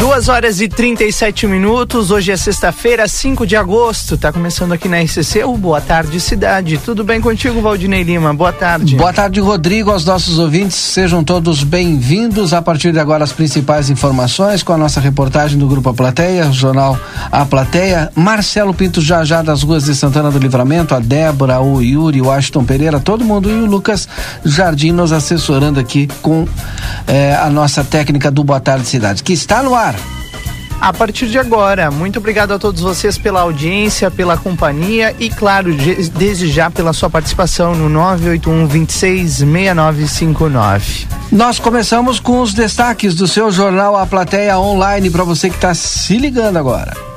Duas horas e 37 minutos. Hoje é sexta-feira, 5 de agosto. Tá começando aqui na RCC o Boa Tarde Cidade. Tudo bem contigo, Valdinei Lima? Boa tarde. Boa tarde, Rodrigo, aos nossos ouvintes. Sejam todos bem-vindos. A partir de agora, as principais informações com a nossa reportagem do Grupo A Plateia, jornal A Plateia. Marcelo Pinto já já das ruas de Santana do Livramento, a Débora, o Yuri, o Ashton Pereira, todo mundo e o Lucas Jardim nos assessorando aqui com eh, a nossa técnica do Boa Tarde Cidade, que está no ar a partir de agora. Muito obrigado a todos vocês pela audiência, pela companhia e, claro, desde já pela sua participação no 981 26 6959. Nós começamos com os destaques do seu jornal A Plateia Online para você que está se ligando agora.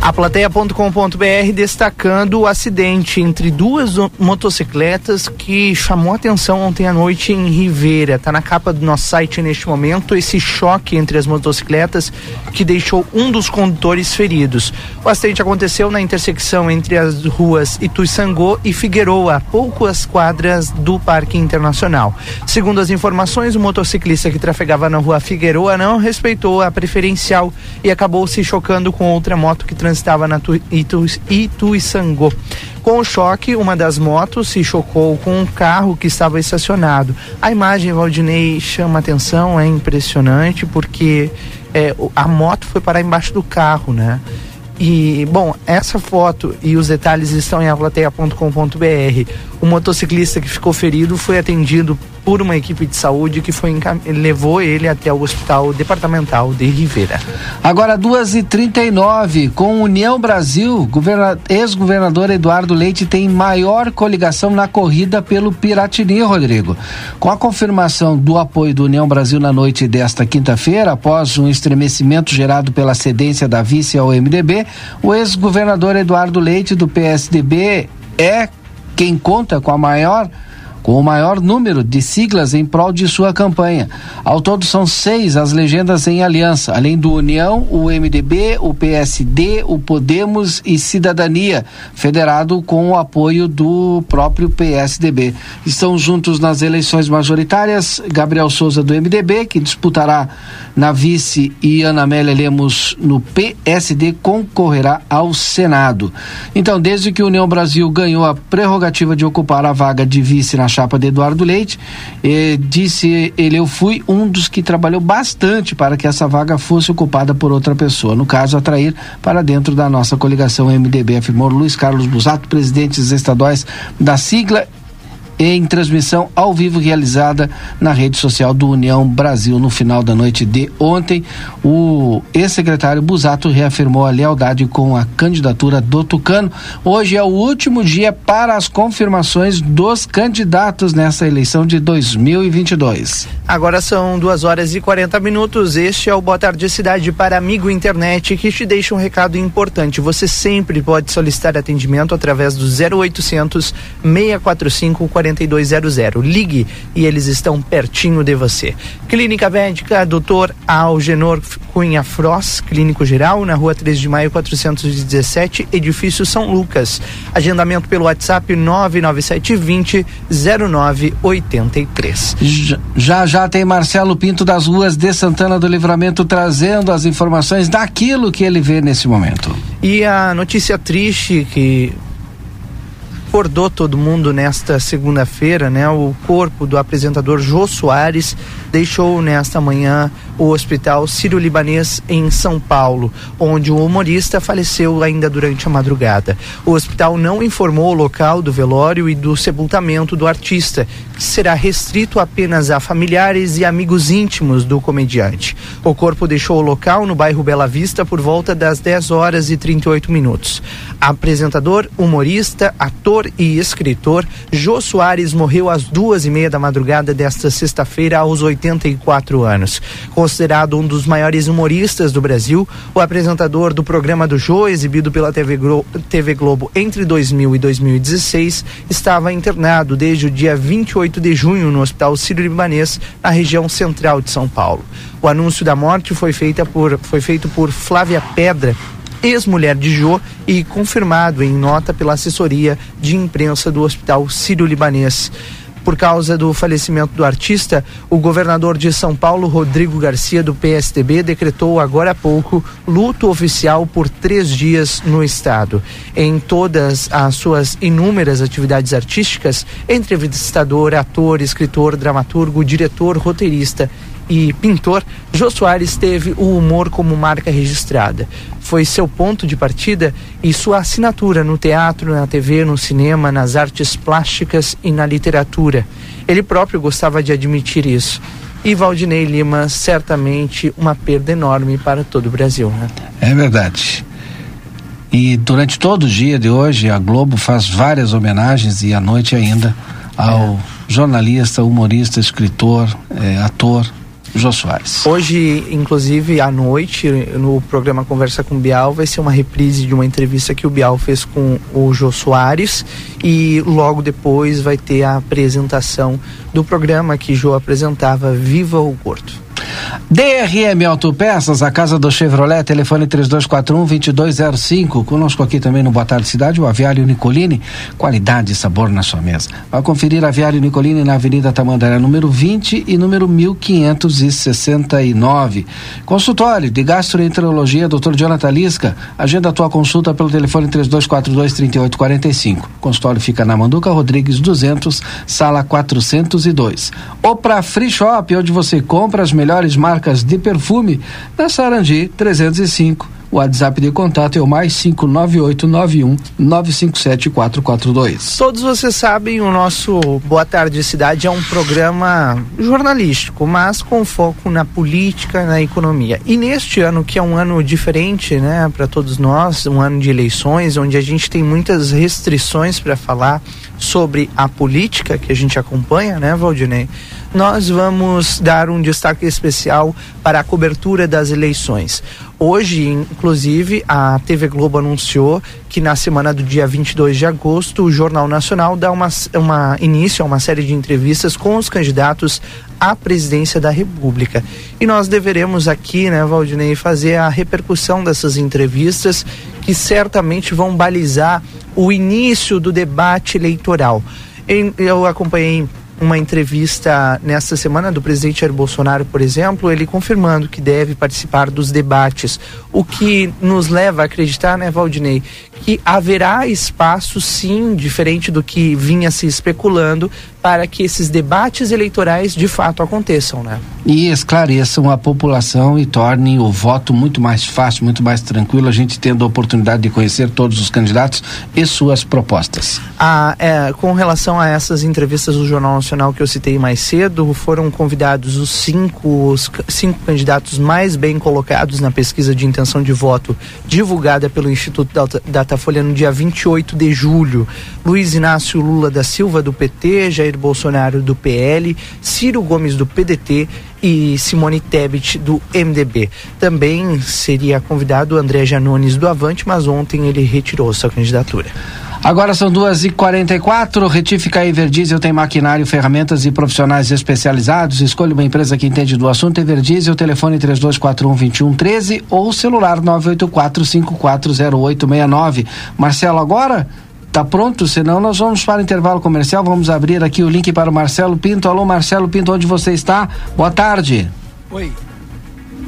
A plateia.com.br destacando o acidente entre duas motocicletas que chamou atenção ontem à noite em Ribeira. Está na capa do nosso site neste momento esse choque entre as motocicletas que deixou um dos condutores feridos. O acidente aconteceu na intersecção entre as ruas Ituiçangô e Figueroa, poucas quadras do Parque Internacional. Segundo as informações, o motociclista que trafegava na rua Figueroa não respeitou a preferencial e acabou se chocando com outra moto que transitava na Itu. Com o choque, uma das motos se chocou com um carro que estava estacionado. A imagem, Valdinei, chama atenção, é impressionante, porque é, a moto foi parar embaixo do carro, né? E, bom, essa foto e os detalhes estão em aplateia.com.br. O motociclista que ficou ferido foi atendido por uma equipe de saúde que foi levou ele até o Hospital Departamental de Rivera. Agora, 2h39, com União Brasil, ex-governador Eduardo Leite tem maior coligação na corrida pelo Piratini, Rodrigo. Com a confirmação do apoio do União Brasil na noite desta quinta-feira, após um estremecimento gerado pela cedência da vice ao MDB, o ex-governador Eduardo Leite, do PSDB, é quem conta com a maior com o maior número de siglas em prol de sua campanha. Ao todo são seis as legendas em aliança, além do União, o MDB, o PSD, o Podemos e Cidadania, federado com o apoio do próprio PSDB. Estão juntos nas eleições majoritárias Gabriel Souza do MDB, que disputará na vice, e Ana Amélia Lemos no PSD concorrerá ao Senado. Então, desde que União Brasil ganhou a prerrogativa de ocupar a vaga de vice na chapa de Eduardo Leite, disse ele: Eu fui um dos que trabalhou bastante para que essa vaga fosse ocupada por outra pessoa. No caso, atrair para dentro da nossa coligação MDB, afirmou Luiz Carlos Busato, presidentes estaduais da sigla em transmissão ao vivo realizada na rede social do União Brasil no final da noite de ontem. O ex-secretário Busato reafirmou a lealdade com a candidatura do Tucano. Hoje é o último dia para as confirmações dos candidatos nessa eleição de 2022. Agora são duas horas e 40 minutos. Este é o Boa Tarde Cidade para Amigo Internet que te deixa um recado importante. Você sempre pode solicitar atendimento através do 0800 645 40 4200. Ligue e eles estão pertinho de você. Clínica Médica Dr. Algenor Cunha Frost, Clínico Geral, na rua 3 de maio 417, edifício São Lucas. Agendamento pelo WhatsApp 99720 0983. Já já tem Marcelo Pinto das ruas de Santana do Livramento trazendo as informações daquilo que ele vê nesse momento. E a notícia triste que acordou todo mundo nesta segunda-feira, né? O corpo do apresentador Jô Soares deixou nesta manhã o Hospital Sírio-Libanês em São Paulo, onde o humorista faleceu ainda durante a madrugada. O hospital não informou o local do velório e do sepultamento do artista, que será restrito apenas a familiares e amigos íntimos do comediante. O corpo deixou o local no bairro Bela Vista por volta das 10 horas e 38 minutos. Apresentador, humorista, ator e escritor, Jô Soares morreu às duas e meia da madrugada desta sexta-feira aos 84 anos. Considerado um dos maiores humoristas do Brasil, o apresentador do programa do Jô, exibido pela TV, Glo TV Globo entre 2000 e 2016, estava internado desde o dia 28 de junho no Hospital Sírio-Libanês, na região central de São Paulo. O anúncio da morte foi, feita por, foi feito por Flávia Pedra, ex-mulher de Jô e confirmado em nota pela assessoria de imprensa do Hospital Sírio-Libanês. Por causa do falecimento do artista, o governador de São Paulo, Rodrigo Garcia, do PSDB, decretou agora há pouco luto oficial por três dias no estado. Em todas as suas inúmeras atividades artísticas, entrevistador, ator, escritor, dramaturgo, diretor, roteirista e pintor, Jô Soares teve o humor como marca registrada. Foi seu ponto de partida e sua assinatura no teatro, na TV, no cinema, nas artes plásticas e na literatura. Ele próprio gostava de admitir isso. E Valdinei Lima, certamente uma perda enorme para todo o Brasil. Né? É verdade. E durante todo o dia de hoje, a Globo faz várias homenagens e à noite ainda ao é. jornalista, humorista, escritor, é, ator Jô Soares. Hoje, inclusive, à noite, no programa Conversa com o Bial, vai ser uma reprise de uma entrevista que o Bial fez com o Jô Soares e logo depois vai ter a apresentação do programa que Jô apresentava Viva o Porto. DRM Autopeças, a casa do Chevrolet, telefone 3241-2205. Conosco aqui também no Boa Tarde Cidade, o Aviário Nicolini, qualidade e sabor na sua mesa. Vai conferir Aviário Nicolini na Avenida Tamandaré, número 20 e número 1569. Consultório de Gastroenterologia, Dr. Jonathan Lisca. Agenda a tua consulta pelo telefone 3242-3845. Consultório fica na Manduca Rodrigues 200, sala 402. Ou para Free Shop, onde você compra as melhores marcas de perfume na Sarandi 305. O WhatsApp de contato é o mais 59891 957 442. Todos vocês sabem, o nosso Boa Tarde Cidade é um programa jornalístico, mas com foco na política, na economia. E neste ano, que é um ano diferente, né, para todos nós, um ano de eleições, onde a gente tem muitas restrições para falar sobre a política que a gente acompanha, né, Valdinei? Nós vamos dar um destaque especial para a cobertura das eleições. Hoje, inclusive, a TV Globo anunciou que na semana do dia 22 de agosto, o Jornal Nacional dá uma, uma início a uma série de entrevistas com os candidatos à presidência da República. E nós deveremos aqui, né, Valdinei, fazer a repercussão dessas entrevistas que certamente vão balizar o início do debate eleitoral. Eu acompanhei uma entrevista nesta semana do presidente Jair Bolsonaro, por exemplo, ele confirmando que deve participar dos debates, o que nos leva a acreditar, né, Valdinei, que haverá espaço, sim, diferente do que vinha se especulando, para que esses debates eleitorais de fato aconteçam, né? E esclareçam a população e tornem o voto muito mais fácil, muito mais tranquilo, a gente tendo a oportunidade de conhecer todos os candidatos e suas propostas. Ah, é, com relação a essas entrevistas do Jornal Nacional que eu citei mais cedo, foram convidados os cinco, os cinco candidatos mais bem colocados na pesquisa de intenção de voto divulgada pelo Instituto Datafolha no dia 28 de julho. Luiz Inácio Lula da Silva, do PT, Jair Bolsonaro do PL, Ciro Gomes do PDT e Simone Tebet do MDB. Também seria convidado André Janones do Avante, mas ontem ele retirou sua candidatura. Agora são duas e quarenta e quatro, Retífica Everdiesel tem maquinário, ferramentas e profissionais especializados. Escolha uma empresa que entende do assunto. Everdiesel, telefone três dois quatro um vinte um treze ou celular nove oito quatro cinco quatro zero oito meia nove. Marcelo, agora Tá pronto? Senão nós vamos para o intervalo comercial. Vamos abrir aqui o link para o Marcelo Pinto. Alô, Marcelo Pinto, onde você está? Boa tarde. Oi.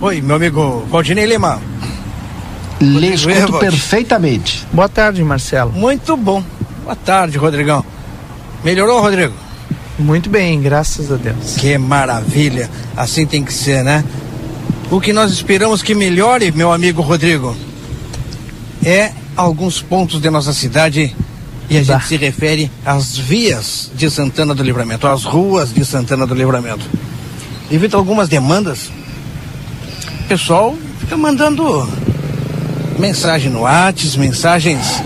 Oi, meu amigo Valdinei Lima. Lhe escuto perfeitamente. Boa tarde, Marcelo. Muito bom. Boa tarde, Rodrigão. Melhorou, Rodrigo? Muito bem, graças a Deus. Que maravilha. Assim tem que ser, né? O que nós esperamos que melhore, meu amigo Rodrigo, é alguns pontos de nossa cidade e a gente se refere às vias de Santana do Livramento, às ruas de Santana do Livramento. Devido a algumas demandas, o pessoal fica mandando mensagem no WhatsApp, mensagens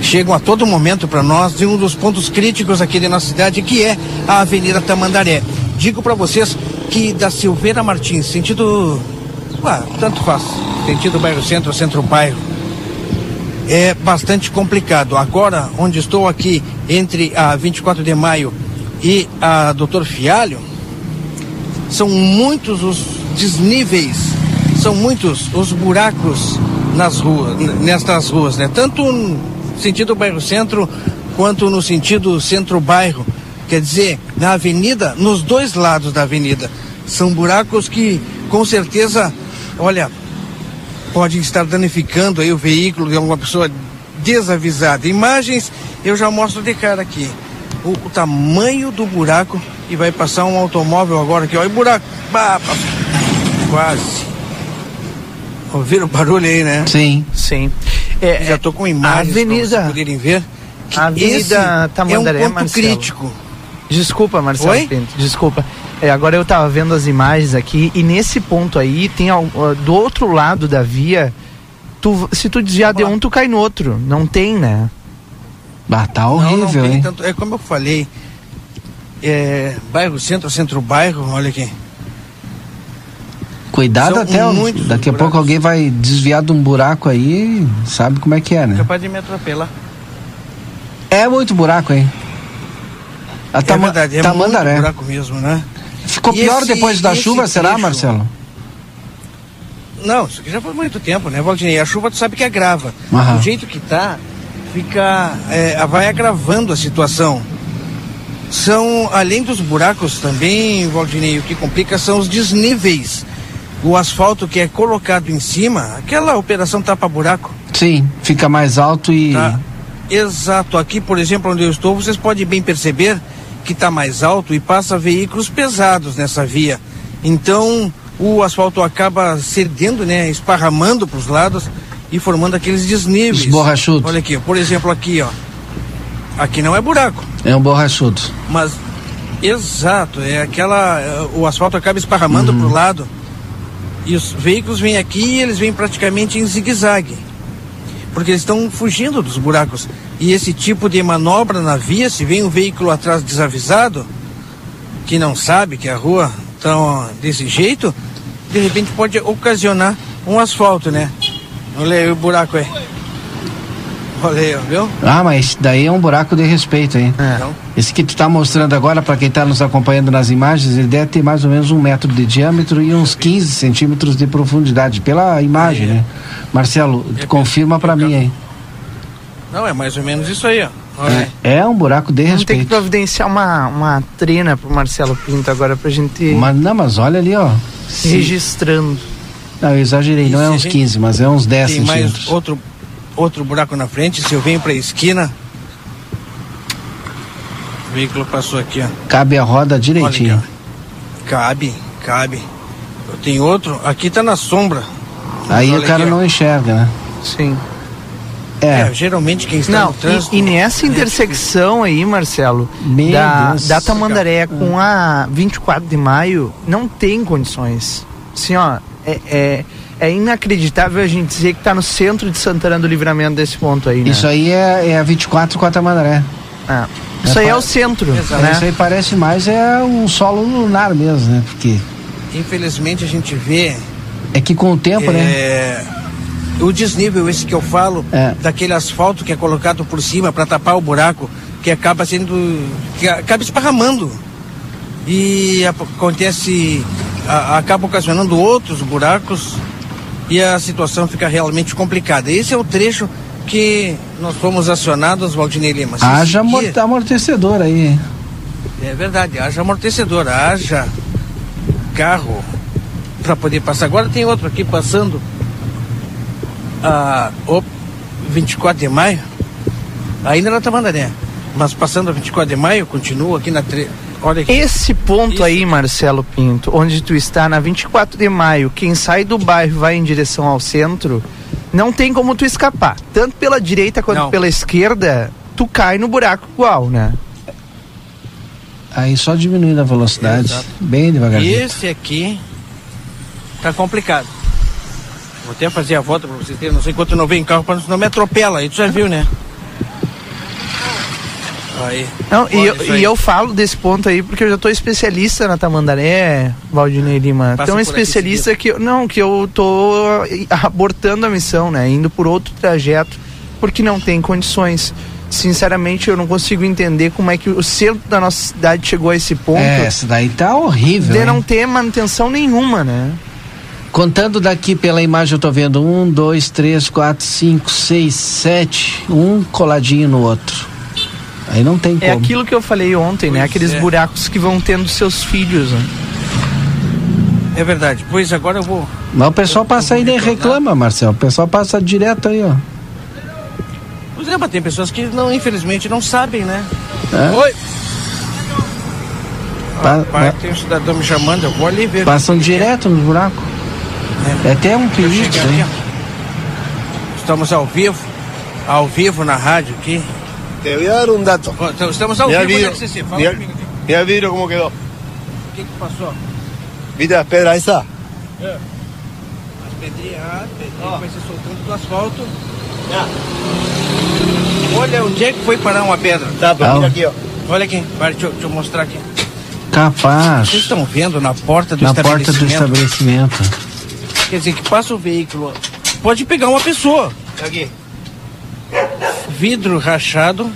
chegam a todo momento para nós de um dos pontos críticos aqui de nossa cidade, que é a Avenida Tamandaré. Digo para vocês que da Silveira Martins, sentido. Ué, tanto faz, sentido bairro centro, centro bairro é bastante complicado. Agora, onde estou aqui, entre a 24 de maio e a Doutor Fialho, são muitos os desníveis, são muitos os buracos nas ruas, nestas ruas, né? Tanto no sentido bairro centro quanto no sentido centro-bairro. Quer dizer, na avenida, nos dois lados da avenida. São buracos que, com certeza, olha, podem estar danificando aí o veículo de alguma pessoa desavisada. Imagens eu já mostro de cara aqui. O, o tamanho do buraco e vai passar um automóvel agora aqui, olha o buraco. Bah, quase. Ouviram o barulho aí, né? Sim. Sim. É, já estou com imagens avenida, para poderem ver. A Avenida Tamandaré, é um ponto Marcelo. crítico. Desculpa, Marcelo Oi? Pinto, desculpa. É, agora eu tava vendo as imagens aqui e nesse ponto aí tem ah, do outro lado da via, tu, se tu desviar de um, tu cai no outro. Não tem, né? Ah, tá Não, não horrível, tem hein? tanto- é como eu falei. É, bairro centro, centro-bairro, olha aqui. Cuidado São até. muitos Daqui a buracos. pouco alguém vai desviar de um buraco aí, sabe como é que é, né? Capaz de me atropelar. É muito buraco, hein? A é Tama- verdade, é Tamandaré. muito buraco mesmo, né? Ficou E pior esse- depois da chuva, será, trecho? Marcelo? Não, isso aqui já faz muito tempo, né, Valdinei? A chuva tu sabe que agrava. Aham. Do jeito que tá, fica. é, vai agravando a situação. São, além dos buracos também, Valdinei, o que complica são os desníveis. O asfalto que é colocado em cima, aquela operação tapa-buraco. Sim, fica mais alto e. Tá? Exato. Aqui, por exemplo, onde eu estou, vocês podem bem perceber que está mais alto e passa veículos pesados nessa via. Então, o asfalto acaba cedendo, né, esparramando para os lados e formando aqueles desníveis. Os borrachudos. Olha aqui, por exemplo, aqui, ó. Aqui não é buraco, É um borrachudo. mas exato, é aquela o asfalto acaba esparramando Uhum. para o lado. E os veículos vêm aqui e eles vêm praticamente em zigue-zague. Porque eles estão fugindo dos buracos. E esse tipo de manobra na via, se vem um veículo atrás desavisado, que não sabe que a rua está desse jeito, de repente pode ocasionar um asfalto, né? Olha aí o buraco aí. Olha aí, viu? Ah, mas daí é um buraco de respeito, hein? Então, Esse que tu tá mostrando agora, para quem tá nos acompanhando nas imagens, ele deve ter mais ou menos um metro de diâmetro e uns 15 centímetros de profundidade, pela imagem, Aí, é. né? Marcelo, É confirma para mim aí. Não, é mais ou menos isso aí, ó. É, é um buraco de Vamos ter que respeito. providenciar uma, uma trena pro Marcelo Pinto agora pra gente ir Mas, não, mas olha ali, ó. registrando. Não, eu exagerei, não E é se a uns gente 15, mas é uns 10 Tem mais centímetros. outro, outro buraco na frente, se eu venho para a esquina. O veículo passou aqui, ó. Cabe a roda aqui, direitinho. Cabe, cabe. Eu tenho outro, aqui tá na sombra. Aí o cara aqui, não enxerga, né? Sim. É, É, geralmente quem está Não, no trânsito. e, e nessa intersecção aí, Marcelo, Meu da, Deus. da Tamandaré com a 24 de maio, não tem condições. Assim, ó, é, é, é inacreditável a gente dizer que tá no centro de Santana do Livramento desse ponto aí, né? isso aí é, é a 24 com a Tamandaré. Ah, isso É aí é o centro, Exato. né? Isso aí parece mais é um solo lunar mesmo, né? Porque Infelizmente a gente vê é que com o tempo, né? O desnível, esse que eu falo, É. daquele asfalto que é colocado por cima para tapar o buraco, que acaba sendo. que acaba esparramando. E acontece. a- acaba ocasionando outros buracos e a situação fica realmente complicada. Esse é o trecho que nós fomos acionados, Valdinei Lima. Haja amor- amortecedor aí. é verdade, haja amortecedor, haja carro para poder passar. Agora tem outro aqui passando a o 24 de maio, ainda na Tamandaré, mas passando a 24 de maio, continua aqui na. Tre... Olha aqui. Esse ponto Isso. aí, Marcelo Pinto, onde tu está na 24 de maio, quem sai do bairro e vai em direção ao centro, não tem como tu escapar. Tanto pela direita quanto Não. pela esquerda, tu cai no buraco igual, né? Aí só diminuindo a velocidade, Exato. bem devagarzinho. esse aqui tá complicado. Vou até fazer a volta para vocês terem, não sei quanto não vem carro, para não me atropela, aí tu já viu, né? Aí. Não, e, eu, e eu falo desse ponto aí porque eu já tô especialista na Tamandaré, Valdinei Lima. Passa Tão por aqui especialista que eu, não, que eu tô abortando a missão, né? Indo por outro trajeto porque não tem condições. Sinceramente, eu não consigo entender como é que o centro da nossa cidade chegou a esse ponto É, essa daí tá horrível. de hein? não ter manutenção nenhuma, né? Contando daqui pela imagem, eu tô vendo um, dois, três, quatro, cinco, seis, sete, um coladinho no outro. Aí não tem É como. aquilo que eu falei ontem, né? Pois Aqueles é. buracos que vão tendo seus filhos. Né? É verdade. Pois agora eu vou. Mas o pessoal passa aí e nem reclama, Marcelo. O pessoal passa direto aí, ó. Pois é, mas tem pessoas que não, infelizmente, não sabem, né? É? Oi! Pa- Pai, pa- tem um cidadão me chamando, eu vou ali ver. Passam direto nos buracos. É até um cheguei hein? Estamos ao vivo, ao vivo na rádio aqui. Te voy a dar un dato. Então, Estamos ao vivo, né, CC? Fala Mira, comigo aqui. mira el vidrio cómo quedó. O que que passou? ¿Viste las pedras esas? As pedrinhas, ah, pedrinha vai se soltando do asfalto. Olha onde é que foi parar uma pedra. Tá, pero Ah. mira aquí, ó. Olha aqui, vai, deixa, eu- deixa eu mostrar aqui. Capaz. Vocês estão vendo na porta do Na porta do estabelecimento? estabelecimento. Quer dizer, que passa o veículo, pode pegar uma pessoa. Aquí. Vidro rachado.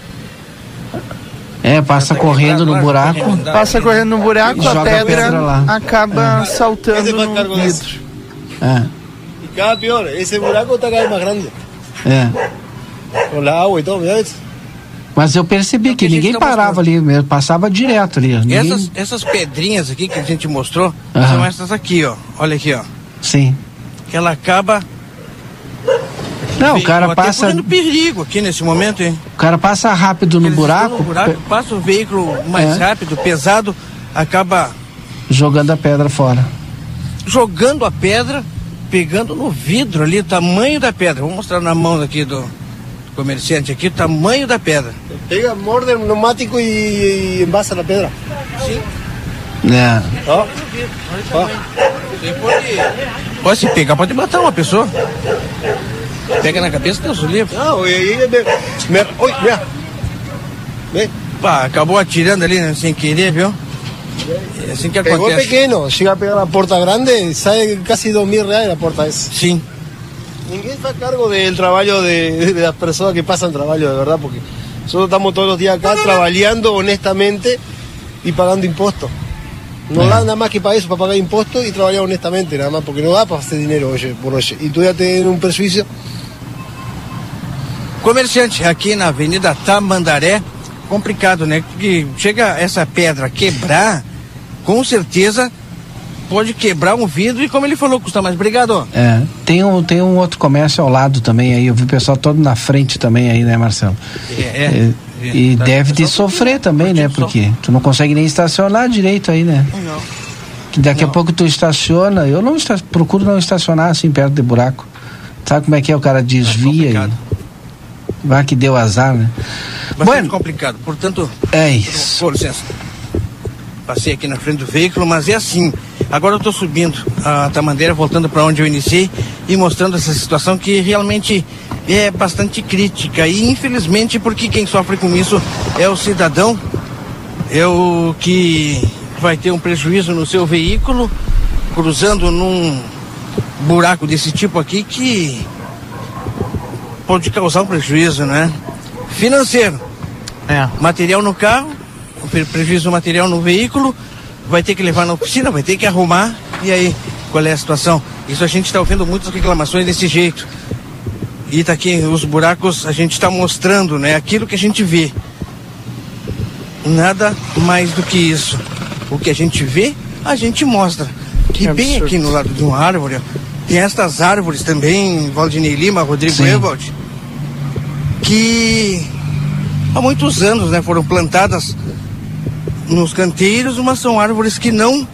É, passa correndo no buraco. correndo. Passa correndo no buraco, E a pedra, pedra lá. acaba saltando Esse faz no vidro. É, Y cada peor, esse buraco está cada vez más grande. é. Eso. Mas eu percebi É que que a gente ninguém tá parava mostrando. ali mesmo, passava direto ali. Ninguém... Essas, essas pedrinhas aqui que a gente mostrou Aham. são essas aqui, ó. Olha aqui, ó. Sim. Que ela acaba. Não, o cara passa, correndo perigo aqui nesse momento, hein? o cara passa rápido no Eles buraco, no buraco, pe- passa o veículo mais É. rápido, pesado, acaba jogando a pedra fora. jogando a pedra, pegando no vidro ali, o tamanho da pedra. Vou mostrar na mão aqui do comerciante aqui, o tamanho da pedra. Pega, morde el neumático y, y envasa la pedra. Sim. É. ¿no? Você pode, pode se pegar, pode matar uma pessoa. Pega na cabeça, Deus o livre. No, y, y me, me- uy, mira. Ve, Pá, acabou atirando ali né, sem querer, viu? É assim que pegó acontece. pequeño, llega a pegar la puerta grande, sale casi dos mil reales la puerta esa. Sim. Ninguém a cargo del trabajo de, de las personas que pasan trabajo, de verdad, porque nosotros estamos todos los días acá trabajando honestamente y pagando impuestos. No da nada más que para eso, para pagar impuestos y trabajar honestamente, nada más, porque no da para hacer dinero hoy por hoy. Y tú ya tener un prejuicio. Comerciante, aqui na Avenida Tamandaré, complicado, né? Porque chega essa pedra a quebrar, com certeza pode quebrar um vidro e como ele falou, custa mais. Obrigado. É. Tem um, tem um outro comércio ao lado também aí. Eu vi o pessoal todo na frente também aí, né, Marcelo? É, É, e Tá, deve te sofrer também, né? curtindo o Porque tu não consegue nem estacionar direito aí, né? Não. Que daqui a Não. pouco tu estaciona. Eu não esta- procuro não estacionar assim perto de buraco. Sabe como é que é? O cara desvia complicado. e vai que deu azar, né? Bastante Bueno, complicado. Portanto, é isso. com licença. Passei aqui na frente do veículo, mas é assim. Agora eu estou subindo a Tamandeira, voltando para onde eu iniciei e mostrando essa situação que realmente é bastante crítica. E infelizmente, porque quem sofre com isso é o cidadão, é o que vai ter um prejuízo no seu veículo, cruzando num buraco desse tipo aqui que pode causar um prejuízo, né? Financeiro É. material no carro, pre- prejuízo material no veículo, vai ter que levar na oficina, vai ter que arrumar. E aí, qual é a situação? Isso a gente está ouvindo muitas reclamações desse jeito. E tá aqui os buracos, a gente está mostrando, né? Aquilo que a gente vê. Nada mais do que isso. O que a gente vê, a gente mostra. E Que bem absurdo. aqui no lado de uma árvore, tem estas árvores também, Valdinei Lima, Rodrigo Sim. Que há muitos anos né, foram plantadas nos canteiros, mas são árvores que não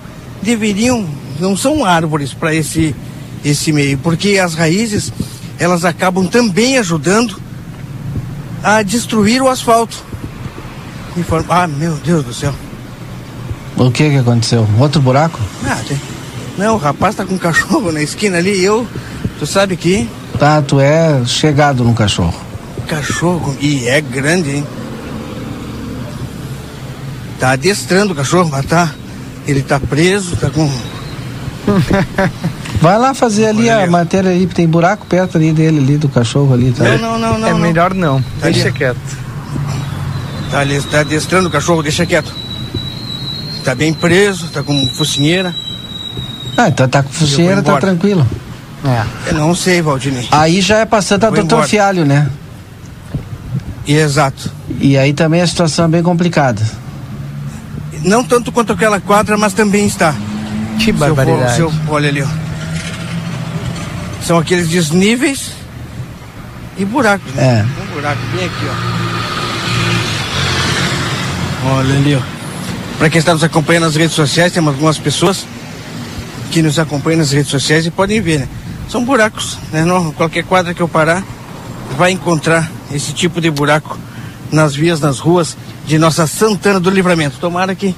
deveriam, não são árvores para esse, esse meio, porque as raízes elas acabam também ajudando a destruir o asfalto. Forma- Ah, meu Deus do céu. O que que aconteceu? Outro buraco? Ah, tem- Não, o rapaz tá com um cachorro na esquina ali e eu, tu sabe que Tá, tu é chegado no cachorro. cachorro, e é grande, hein? Tá adestrando o cachorro, mas tá. Ele tá preso, tá com. Vai lá fazer ali a matéria ali, tem buraco perto ali dele, ali do cachorro ali, tá? Não, não, não, não. é não. melhor não. Tá Deixa ali. quieto. Tá, ali, tá adestrando o cachorro, deixa quieto. Tá bem preso, tá com focinheira. Ah, então tá com focinheira, tá tranquilo. É. Eu não sei, Valdinei. Aí já é Santa Vou Doutor embora. Fialho, né? Exato. E aí também a situação é bem complicada. Não tanto quanto aquela quadra, mas também está. Que barbaridade. Seu, olha ali, ó. São aqueles desníveis e buracos. Né? É. Um buraco bem aqui, ó. Olha ali, ó. Para quem está nos acompanhando nas redes sociais, tem algumas pessoas que nos acompanham nas redes sociais e podem ver, né? São buracos, né? Não, qualquer quadra que eu parar vai encontrar esse tipo de buraco nas vias, nas ruas de nossa Santana do Livramento. Tomara que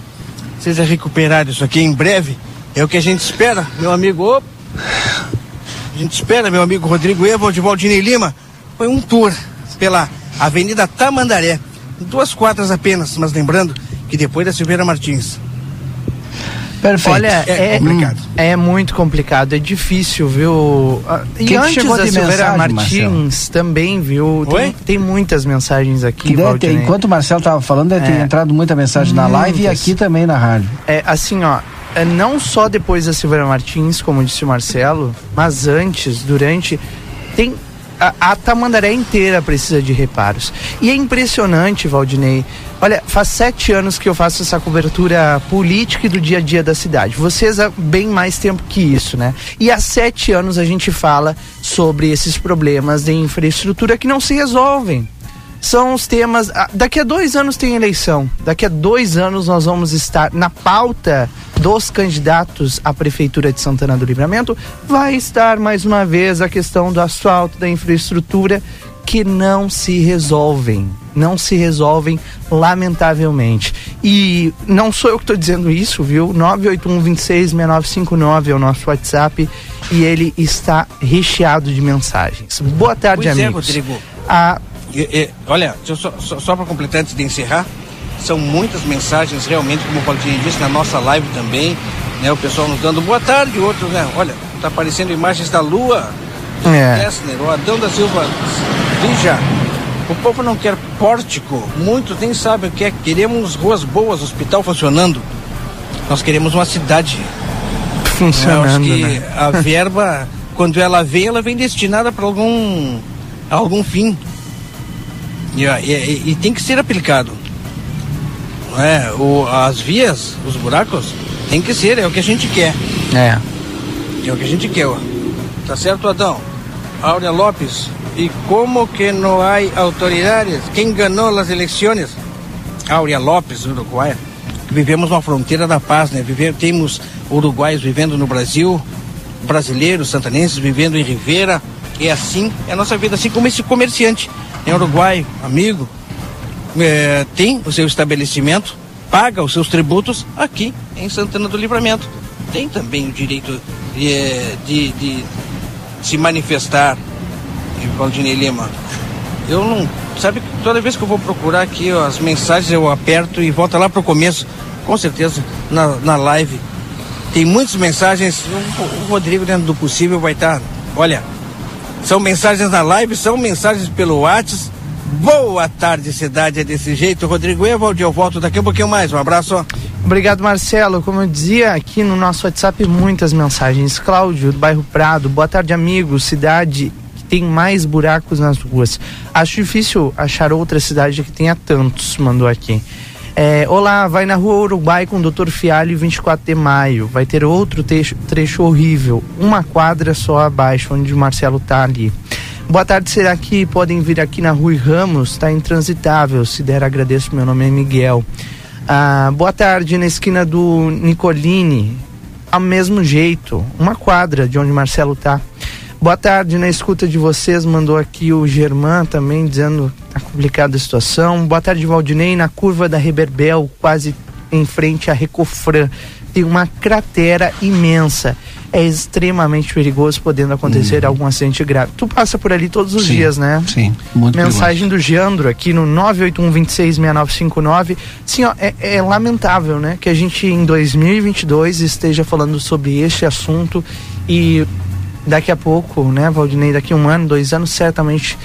seja recuperado isso aqui em breve. É o que a gente espera, meu amigo. Opa. A gente espera, meu amigo Rodrigo Evo de Valdinei Lima. Foi um tour pela Avenida Tamandaré. Duas quadras apenas, mas lembrando que depois da Silveira Martins. Perfeito. Olha, é, é, complicado. É muito complicado, é difícil, viu? Ah, e Quem antes chegou da Silveira Martins Marcelo? também, viu? Tem, tem, muitas mensagens aqui. Ter, enquanto o Marcelo estava falando, deve é. ter entrado muita mensagem muitas. na live e aqui também na rádio. É assim, ó. É não só depois da Silveira Martins, como disse o Marcelo, mas antes, durante. Tem a, a Tamandaré inteira precisa de reparos. E é impressionante, Valdinei. Olha, faz sete anos que eu faço essa cobertura política e do dia a dia da cidade. Vocês há bem mais tempo que isso, né? E há sete anos a gente fala sobre esses problemas de infraestrutura que não se resolvem são os temas. Ah, daqui a dois anos tem eleição. Daqui a dois anos nós vamos estar na pauta dos candidatos à Prefeitura de Santana do Livramento. Vai estar mais uma vez a questão do asfalto, da infraestrutura, que não se resolvem. Não se resolvem, lamentavelmente. E não sou eu que estou dizendo isso, viu? 981-266959 é o nosso WhatsApp e ele está recheado de mensagens. Boa tarde, pois é, amigos. É, Rodrigo. A e, e, olha, só, só, só para completar antes de encerrar, são muitas mensagens realmente, como o Paulinho disse, na nossa live também, né? O pessoal nos dando boa tarde, outros, né? Olha, tá aparecendo imagens da Lua, é. Kessner, o Adão da Silva, Vija. O povo não quer pórtico, muitos nem sabem o que é. Queremos ruas boas, hospital funcionando. Nós queremos uma cidade. Funcionando. Eu acho que né? a verba, quando ela vem, ela vem destinada para algum, algum fim. E, e, e tem que ser aplicado. É, o, as vias, os buracos, tem que ser, é o que a gente quer. É. É o que a gente quer. Ó. Tá certo, Adão? Áurea Lopes, e como que não há autoridades? Quem ganhou as eleições? Áurea Lopes, Uruguai. Vivemos na fronteira da paz, né? Vive, temos uruguaios vivendo no Brasil, brasileiros, santanenses vivendo em Ribeira. É assim, é a nossa vida, assim como esse comerciante em Uruguai, amigo, é, tem o seu estabelecimento, paga os seus tributos aqui em Santana do Livramento. Tem também o direito de, é, de, de se manifestar Valdinei Lima. Eu não. Sabe que toda vez que eu vou procurar aqui ó, as mensagens eu aperto e volta lá para o começo. Com certeza na, na live tem muitas mensagens. O, o Rodrigo, dentro do possível, vai estar. Tá, olha, são mensagens na live, são mensagens pelo WhatsApp. Boa tarde, cidade. É desse jeito. Rodrigo Evaldi, eu volto daqui um pouquinho mais. Um abraço. Obrigado, Marcelo. Como eu dizia aqui no nosso WhatsApp, muitas mensagens. Cláudio, do bairro Prado. Boa tarde, amigo. Cidade que tem mais buracos nas ruas. Acho difícil achar outra cidade que tenha tantos, mandou aqui. É, olá, vai na rua Uruguai com o Dr. Fialho 24 de maio. Vai ter outro trecho, trecho horrível. Uma quadra só abaixo, onde o Marcelo tá ali. Boa tarde, será que podem vir aqui na Rui Ramos? Está intransitável. Se der, agradeço. Meu nome é Miguel. Ah, boa tarde, na esquina do Nicolini. Ao mesmo jeito, uma quadra de onde Marcelo tá. Boa tarde, na escuta de vocês, mandou aqui o Germán também dizendo complicada a situação. Boa tarde, Valdinei, na curva da Reberbel, quase em frente à Recofran, tem uma cratera imensa. É extremamente perigoso, podendo acontecer uhum. algum acidente grave. Tu passa por ali todos os sim, dias, né? Sim, muito Mensagem perigoso. do Geandro aqui no 981266959. Sim, ó, é, é lamentável, né? Que a gente em 2022 esteja falando sobre este assunto e daqui a pouco, né, Valdinei, daqui a um ano, dois anos, certamente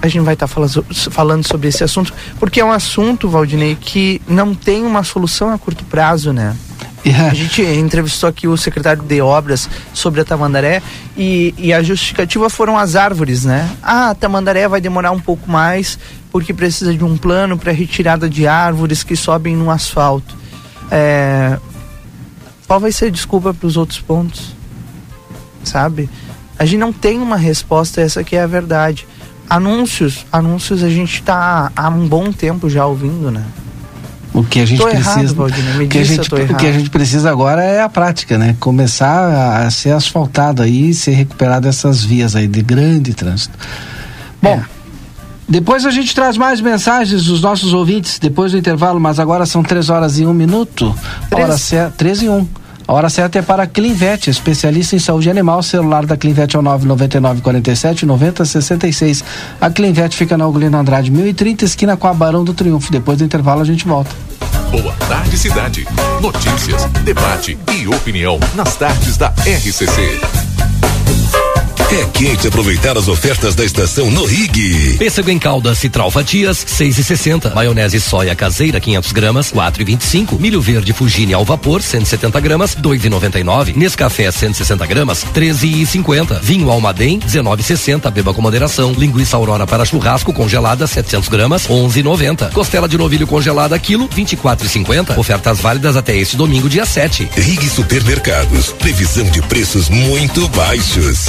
a gente vai estar falando, falando sobre esse assunto, porque é um assunto, Valdinei, que não tem uma solução a curto prazo, né? Yeah. A gente entrevistou aqui o secretário de obras sobre a Tamandaré e, e a justificativa foram as árvores, né? Ah, a Tamandaré vai demorar um pouco mais porque precisa de um plano para retirada de árvores que sobem no asfalto. É... Qual vai ser a desculpa para os outros pontos? Sabe? A gente não tem uma resposta, essa aqui é a verdade. Anúncios, anúncios a gente está há um bom tempo já ouvindo, né? O que a gente tô precisa, errado, Valdinei, o que a gente, o que a gente precisa agora é a prática, né? Começar a ser asfaltado aí, ser recuperado essas vias aí de grande trânsito. Bom, é. depois a gente traz mais mensagens dos nossos ouvintes depois do intervalo, mas agora são três horas e um minuto. Três. Hora certa, três e um. A hora certa é para a Clinvet, especialista em saúde animal. Celular da Clinvet é o 999 47 90 66. A Clinvet fica na Ugolino Andrade 1030, esquina com a Barão do Triunfo. Depois do intervalo a gente volta. Boa tarde, cidade. Notícias, debate e opinião nas tardes da RCC. É quente aproveitar as ofertas da estação no Rig. Pêssego em calda Citral Fatias, 6,60. Maionese soia caseira, 500 gramas, 4,25. Milho verde Fugine ao vapor, 170 gramas, 2,99. Nescafé, 160 gramas, 13,50. Vinho Almaden, 19,60. Beba com moderação. Linguiça Aurora para churrasco congelada, 700 gramas, 11,90. Costela de novilho congelada, quilo, 24,50. Ofertas válidas até este domingo, dia 7. Rig Supermercados. Previsão de preços muito baixos.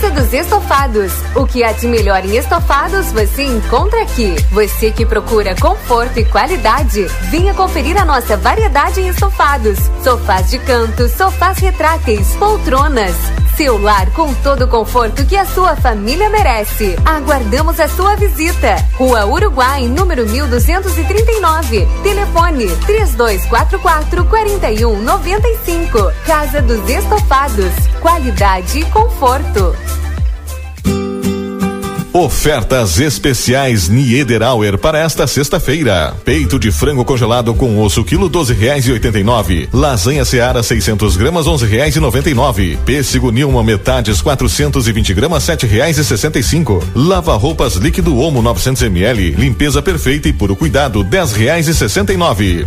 Casa dos Estofados. O que há de melhor em estofados você encontra aqui. Você que procura conforto e qualidade, venha conferir a nossa variedade em estofados. Sofás de canto, sofás retráteis, poltronas. Seu lar com todo o conforto que a sua família merece. Aguardamos a sua visita. Rua Uruguai, número 1239. Telefone 3244 4195. Casa dos Estofados. Qualidade e conforto. Ofertas especiais Niederauer para esta sexta-feira. Peito de frango congelado com osso quilo doze reais e oitenta e nove. Lasanha Seara 600 gramas onze reais e noventa e nove. Pêssego Nilma metades 420 gramas sete reais e sessenta e cinco. Lava roupas líquido Omo 900 ml. Limpeza perfeita e puro cuidado dez reais e sessenta e nove.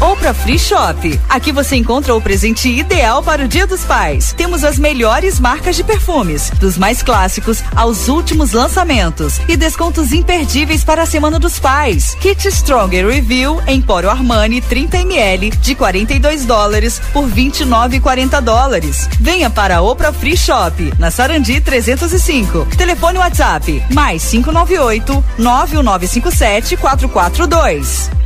Opra Free Shop. Aqui você encontra o presente ideal para o Dia dos Pais. Temos as melhores marcas de perfumes, dos mais clássicos aos últimos lançamentos e descontos imperdíveis para a Semana dos Pais. Kit Stronger Review Empório Armani 30 ml de 42 dólares por 29,40 dólares. Venha para Opra Free Shop, na Sarandi 305. Telefone WhatsApp mais 598 9957 442.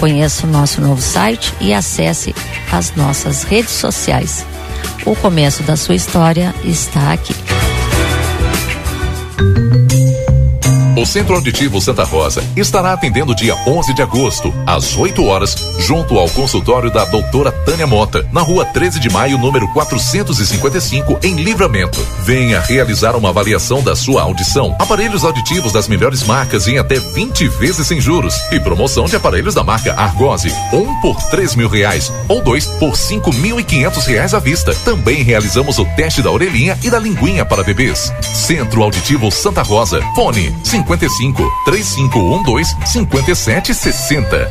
Conheça o nosso novo site e acesse as nossas redes sociais. O começo da sua história está aqui. O Centro Auditivo Santa Rosa estará atendendo dia 11 de agosto, às 8 horas, junto ao consultório da doutora Tânia Mota, na rua 13 de maio, número 455, em Livramento. Venha realizar uma avaliação da sua audição. Aparelhos auditivos das melhores marcas em até 20 vezes sem juros. E promoção de aparelhos da marca Argose. Um por 3 mil reais ou dois por 5.500 reais à vista. Também realizamos o teste da orelhinha e da linguinha para bebês. Centro Auditivo Santa Rosa. Fone 55 3512 5760.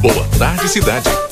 Boa tarde, cidade.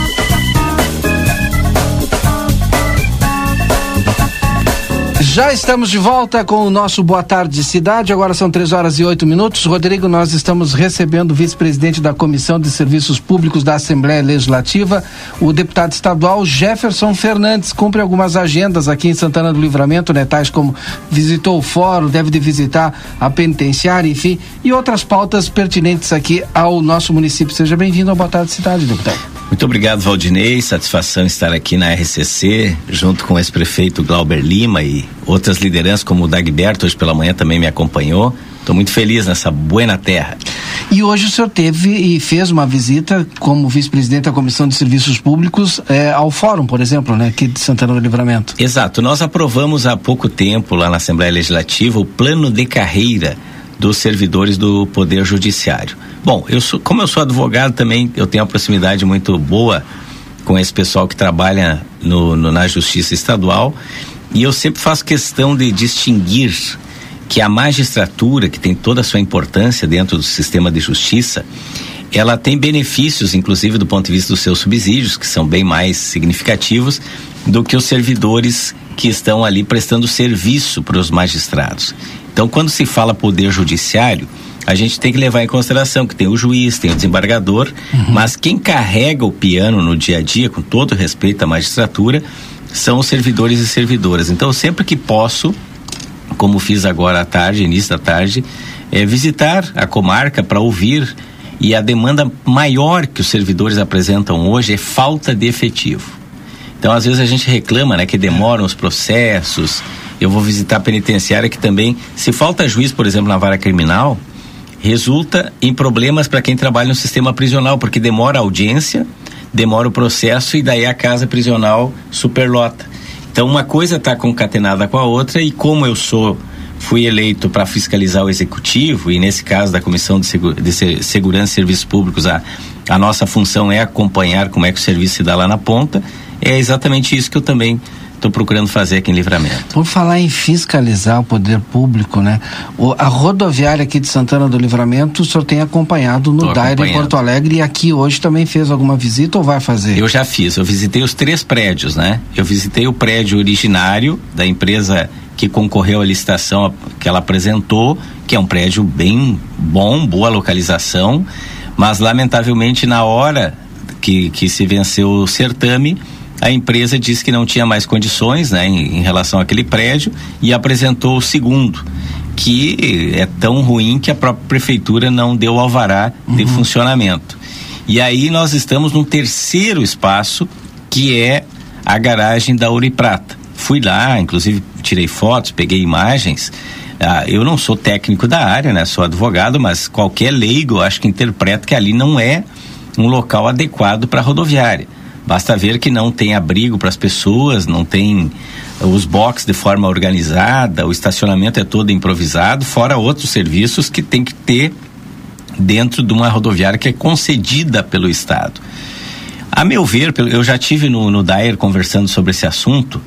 Já estamos de volta com o nosso Boa Tarde Cidade. Agora são três horas e oito minutos. Rodrigo, nós estamos recebendo o vice-presidente da Comissão de Serviços Públicos da Assembleia Legislativa, o deputado estadual Jefferson Fernandes. Cumpre algumas agendas aqui em Santana do Livramento, né? Tais como visitou o fórum, deve de visitar a penitenciária, enfim, e outras pautas pertinentes aqui ao nosso município. Seja bem-vindo ao Boa Tarde Cidade, deputado. Muito obrigado, Valdinei. Satisfação estar aqui na RCC, junto com o ex-prefeito Glauber Lima e outras lideranças, como o Dagberto, hoje pela manhã também me acompanhou. Estou muito feliz nessa buena terra. E hoje o senhor teve e fez uma visita como vice-presidente da Comissão de Serviços Públicos eh, ao Fórum, por exemplo, né, aqui de Santana do Livramento. Exato. Nós aprovamos há pouco tempo, lá na Assembleia Legislativa, o plano de carreira dos servidores do Poder Judiciário. Bom, eu sou, como eu sou advogado também, eu tenho uma proximidade muito boa com esse pessoal que trabalha no, no, na Justiça Estadual e eu sempre faço questão de distinguir que a magistratura, que tem toda a sua importância dentro do sistema de justiça, ela tem benefícios, inclusive do ponto de vista dos seus subsídios, que são bem mais significativos do que os servidores que estão ali prestando serviço para os magistrados. Então, quando se fala poder judiciário, a gente tem que levar em consideração que tem o juiz, tem o desembargador, uhum. mas quem carrega o piano no dia a dia, com todo respeito à magistratura, são os servidores e servidoras. Então, sempre que posso, como fiz agora à tarde, início da tarde, é visitar a comarca para ouvir. E a demanda maior que os servidores apresentam hoje é falta de efetivo. Então, às vezes a gente reclama, né, que demoram os processos. Eu vou visitar a penitenciária que também, se falta juiz, por exemplo, na vara criminal, resulta em problemas para quem trabalha no sistema prisional, porque demora a audiência, demora o processo e daí a casa prisional superlota. Então uma coisa está concatenada com a outra e como eu sou fui eleito para fiscalizar o executivo e nesse caso da comissão de, Segu de Se segurança e serviços públicos a, a nossa função é acompanhar como é que o serviço se dá lá na ponta é exatamente isso que eu também estou procurando fazer aqui em Livramento. Por falar em fiscalizar o poder público, né? O, a rodoviária aqui de Santana do Livramento, o senhor tem acompanhado no Daire em Porto Alegre e aqui hoje também fez alguma visita ou vai fazer? Eu já fiz, eu visitei os três prédios, né? Eu visitei o prédio originário da empresa que concorreu à licitação que ela apresentou, que é um prédio bem bom, boa localização, mas lamentavelmente na hora que, que se venceu o certame, a empresa disse que não tinha mais condições né, em, em relação àquele prédio e apresentou o segundo que é tão ruim que a própria prefeitura não deu alvará uhum. de funcionamento. E aí nós estamos num terceiro espaço que é a garagem da Ouro e Prata. Fui lá, inclusive tirei fotos, peguei imagens. Ah, eu não sou técnico da área, né? Sou advogado, mas qualquer leigo acho que interpreta que ali não é um local adequado para rodoviária. Basta ver que não tem abrigo para as pessoas, não tem os boxes de forma organizada, o estacionamento é todo improvisado, fora outros serviços que tem que ter dentro de uma rodoviária que é concedida pelo Estado. A meu ver, eu já tive no, no Dair conversando sobre esse assunto,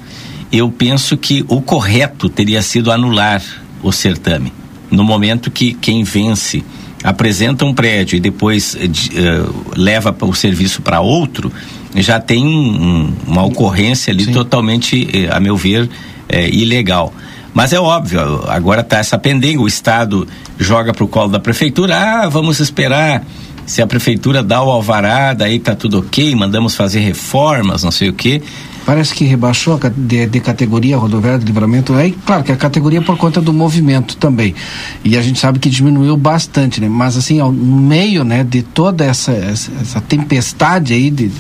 eu penso que o correto teria sido anular o certame. No momento que quem vence apresenta um prédio e depois uh, leva o serviço para outro, já tem um, uma ocorrência ali Sim. totalmente, eh, a meu ver, é, ilegal. Mas é óbvio, agora está essa pendenga, o Estado joga para o colo da prefeitura, ah, vamos esperar se a prefeitura dá o alvará, daí tá tudo ok, mandamos fazer reformas, não sei o quê. Parece que rebaixou de, de categoria a rodoviária de livramento. Aí, claro que a categoria é por conta do movimento também. E a gente sabe que diminuiu bastante, né? Mas assim, ao, no meio, né, de toda essa, essa, essa tempestade aí de,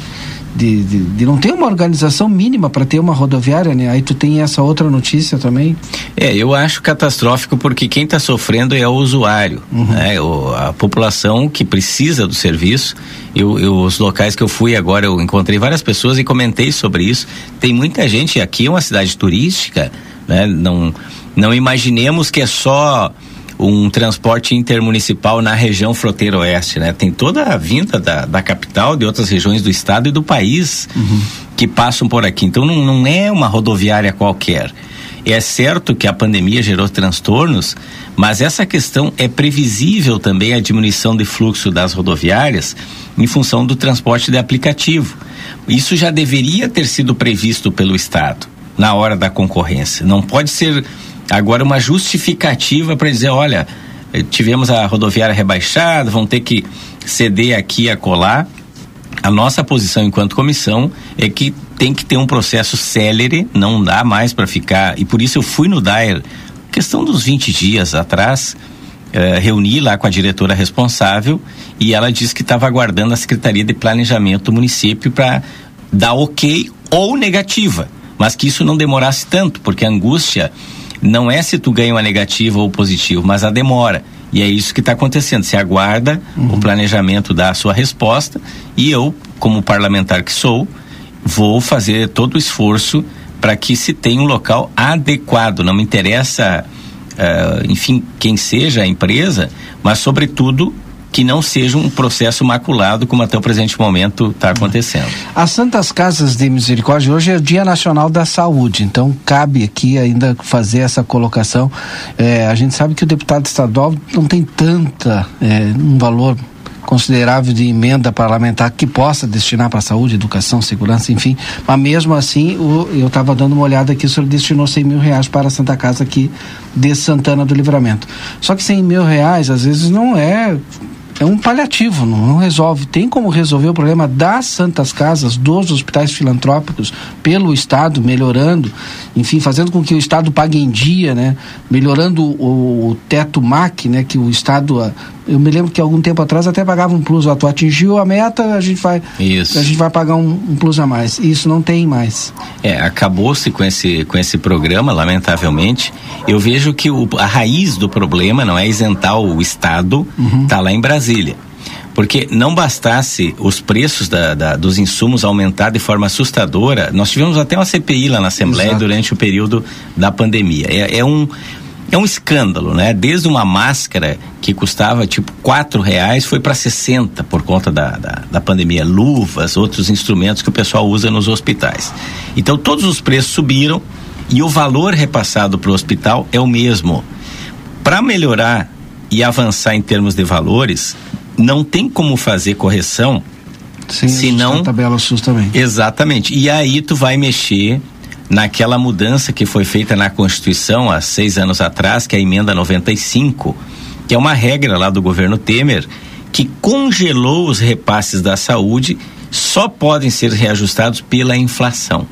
de, de, de, não ter uma organização mínima para ter uma rodoviária, né? Aí tu tem essa outra notícia também. É, eu acho catastrófico porque quem está sofrendo é o usuário, uhum. né? O, a população que precisa do serviço. Eu, eu, os locais que eu fui agora, eu encontrei várias pessoas e comentei sobre isso. Tem muita gente aqui, é uma cidade turística, né? Não, não imaginemos que é só um transporte intermunicipal na região fronteira oeste, né? Tem toda a vinda da, da capital, de outras regiões do estado e do país uhum. que passam por aqui. Então não, não é uma rodoviária qualquer. É certo que a pandemia gerou transtornos, mas essa questão é previsível também a diminuição de fluxo das rodoviárias em função do transporte de aplicativo. Isso já deveria ter sido previsto pelo Estado na hora da concorrência. Não pode ser agora uma justificativa para dizer, olha, eh, tivemos a rodoviária rebaixada, vão ter que ceder aqui a colar. A nossa posição enquanto comissão é que tem que ter um processo célere, não dá mais para ficar, e por isso eu fui no DAER, questão dos 20 dias atrás, eh, reuni lá com a diretora responsável e ela disse que estava aguardando a Secretaria de Planejamento do município para dar ok ou negativa, mas que isso não demorasse tanto, porque a angústia não é se tu ganha uma negativa ou positivo, mas a demora. E é isso que está acontecendo. Se aguarda uhum. o planejamento da sua resposta e eu, como parlamentar que sou, vou fazer todo o esforço para que se tenha um local adequado. Não me interessa, uh, enfim, quem seja a empresa, mas sobretudo que não seja um processo maculado como até o presente momento está acontecendo. As Santas Casas de Misericórdia hoje é o Dia Nacional da Saúde, então cabe aqui ainda fazer essa colocação. É, a gente sabe que o deputado estadual não tem tanta é, um valor considerável de emenda parlamentar que possa destinar para saúde, educação, segurança, enfim. Mas mesmo assim, o, eu estava dando uma olhada aqui, o senhor destinou 100 mil reais para a Santa Casa aqui de Santana do Livramento. Só que 100 mil reais, às vezes, não é é um paliativo, não, não, resolve. Tem como resolver o problema das santas casas, dos hospitais filantrópicos, pelo Estado, melhorando, enfim, fazendo com que o Estado pague em dia, né? Melhorando o, o teto MAC, né? Que o Estado eu me lembro que algum tempo atrás até pagava um plus, tu atingiu a meta, a gente vai, isso. a gente vai pagar um, um plus a mais. Isso não tem mais. É, acabou-se com esse, com esse programa, lamentavelmente. Eu vejo que o, a raiz do problema não é isentar o Estado, uhum. tá lá em Brasília. Porque não bastasse os preços da, da, dos insumos aumentar de forma assustadora, nós tivemos até uma CPI lá na Assembleia Exato. durante o período da pandemia. É, é um é um escândalo, né? Desde uma máscara que custava tipo quatro reais foi para 60 por conta da, da, da, pandemia, luvas, outros instrumentos que o pessoal usa nos hospitais. Então todos os preços subiram e o valor repassado para o hospital é o mesmo. Para melhorar e avançar em termos de valores, não tem como fazer correção Sim, senão a tabela SUS também. Exatamente. E aí tu vai mexer naquela mudança que foi feita na Constituição há seis anos atrás, que é a emenda 95, que é uma regra lá do governo Temer, que congelou os repasses da saúde, só podem ser reajustados pela inflação.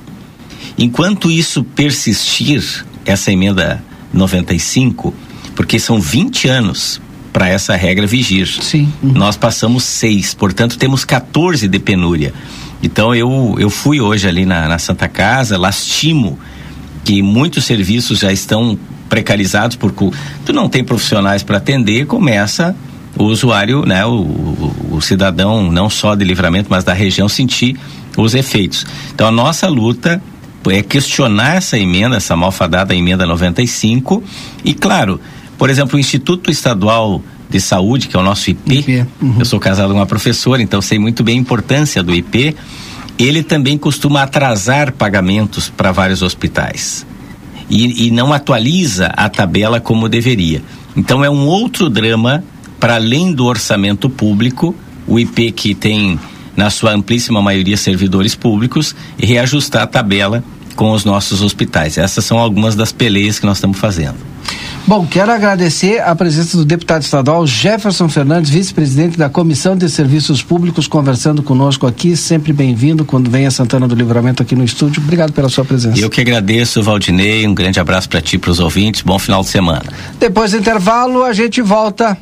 Enquanto isso persistir, essa emenda 95, porque são 20 anos para essa regra vigir. Sim. Uhum. Nós passamos seis, portanto temos 14 de penúria. Então eu, eu fui hoje ali na, na Santa Casa, lastimo que muitos serviços já estão precarizados por tu não tem profissionais para atender, começa o usuário, né, o, o, o, cidadão não só de livramento, mas da região sentir os efeitos. Então a nossa luta é questionar essa emenda, essa malfadada emenda 95. E claro, por exemplo, o Instituto Estadual de Saúde, que é o nosso IP, IP. Uhum. eu sou casado com uma professora, então sei muito bem a importância do IP. Ele também costuma atrasar pagamentos para vários hospitais e, e não atualiza a tabela como deveria. Então é um outro drama para além do orçamento público, o IP que tem na sua amplíssima maioria servidores públicos e reajustar a tabela com os nossos hospitais. Essas são algumas das peleias que nós estamos fazendo. Bom, quero agradecer a presença do deputado estadual Jefferson Fernandes, vice-presidente da Comissão de Serviços Públicos, conversando conosco aqui. Sempre bem-vindo quando vem a Santana do Livramento aqui no estúdio. Obrigado pela sua presença. Eu que agradeço, Valdinei. Um grande abraço para ti, para os ouvintes. Bom final de semana. Depois do intervalo, a gente volta.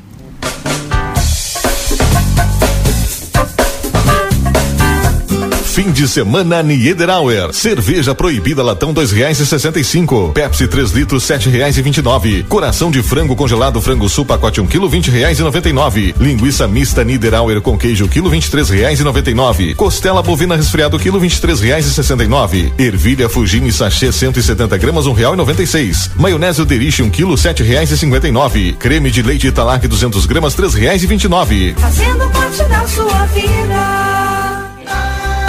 Fim de semana Niederauer. Cerveja proibida latão dois reais e sessenta e cinco. Pepsi 3 litros sete reais e vinte e nove. Coração de frango congelado frango sul pacote um quilo vinte reais e noventa e nove. Linguiça mista Niederauer com queijo quilo vinte e três reais e noventa e nove. Costela bovina resfriado quilo vinte e três reais e sessenta e nove. Ervilha Fugini sachê 170 gramas um real e noventa e seis. Maionese Derich um quilo sete reais e cinquenta e nove. Creme de leite Italac 200 gramas três reais e vinte e nove. Fazendo parte da sua vida.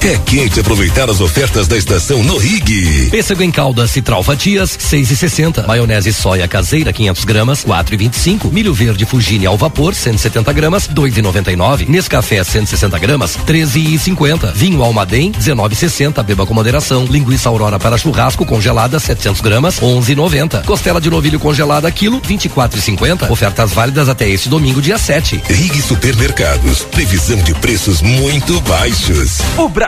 É quente aproveitar as ofertas da estação no Rig. Pêssego em calda Citral Fatias, seis e sessenta. Maionese soia caseira, 500 gramas, quatro e vinte e cinco. Milho verde Fugine ao vapor, 170 gramas, dois e noventa e nove. Nescafé, 160 gramas, treze e cinquenta. Vinho Almaden, 19,60. Beba com moderação. Linguiça Aurora para churrasco congelada, 700 gramas, onze e noventa. Costela de novilho congelada, quilo, vinte e quatro e cinquenta. Ofertas válidas até este domingo, dia 7. Rig Supermercados, previsão de preços muito baixos. O Brasil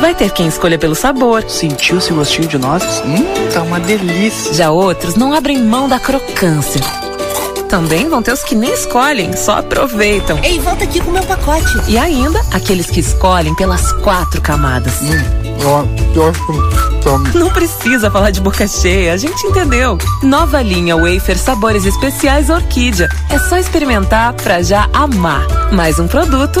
Vai ter quem escolha pelo sabor. Sentiu esse gostinho de nozes? Hum, tá uma delícia. Já outros não abrem mão da crocância. Também vão ter os que nem escolhem, só aproveitam. Ei, volta aqui com o meu pacote. E ainda, aqueles que escolhem pelas quatro camadas. Hum, ó, ótimo. Não precisa falar de boca cheia, a gente entendeu. Nova linha Wafer Sabores Especiais Orquídea. É só experimentar pra já amar. Mais um produto.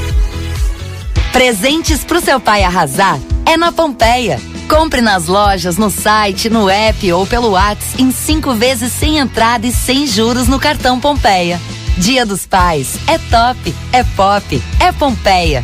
Presentes pro seu pai arrasar é na Pompeia. Compre nas lojas, no site, no app ou pelo WhatsApp em cinco vezes sem entrada e sem juros no cartão Pompeia. Dia dos Pais é top, é pop, é Pompeia.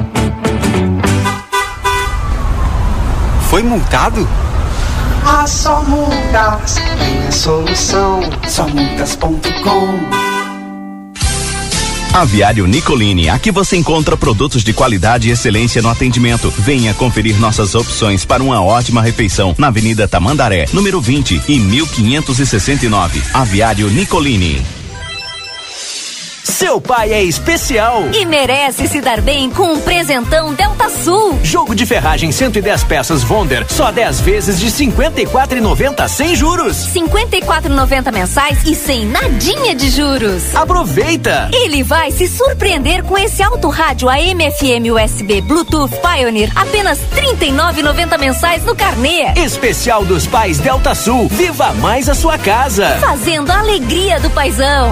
Foi multado? Ah, só multas tem a solução. Só multas.com. Aviário Nicolini, aqui você encontra produtos de qualidade e excelência no atendimento. Venha conferir nossas opções para uma ótima refeição na Avenida Tamandaré, número 20 e 1569. Aviário Nicolini. Seu pai é especial E merece se dar bem com um presentão Delta Sul. Jogo de ferragem 110 peças Vonder, só 10 vezes de 54,90 sem juros. 54,90 mensais e sem nadinha de juros. Aproveita! Ele vai se surpreender com esse alto rádio AM FM USB Bluetooth Pioneer, apenas 39,90 mensais no carnê. Especial dos pais Delta Sul. Viva mais a sua casa. Fazendo a alegria do paizão.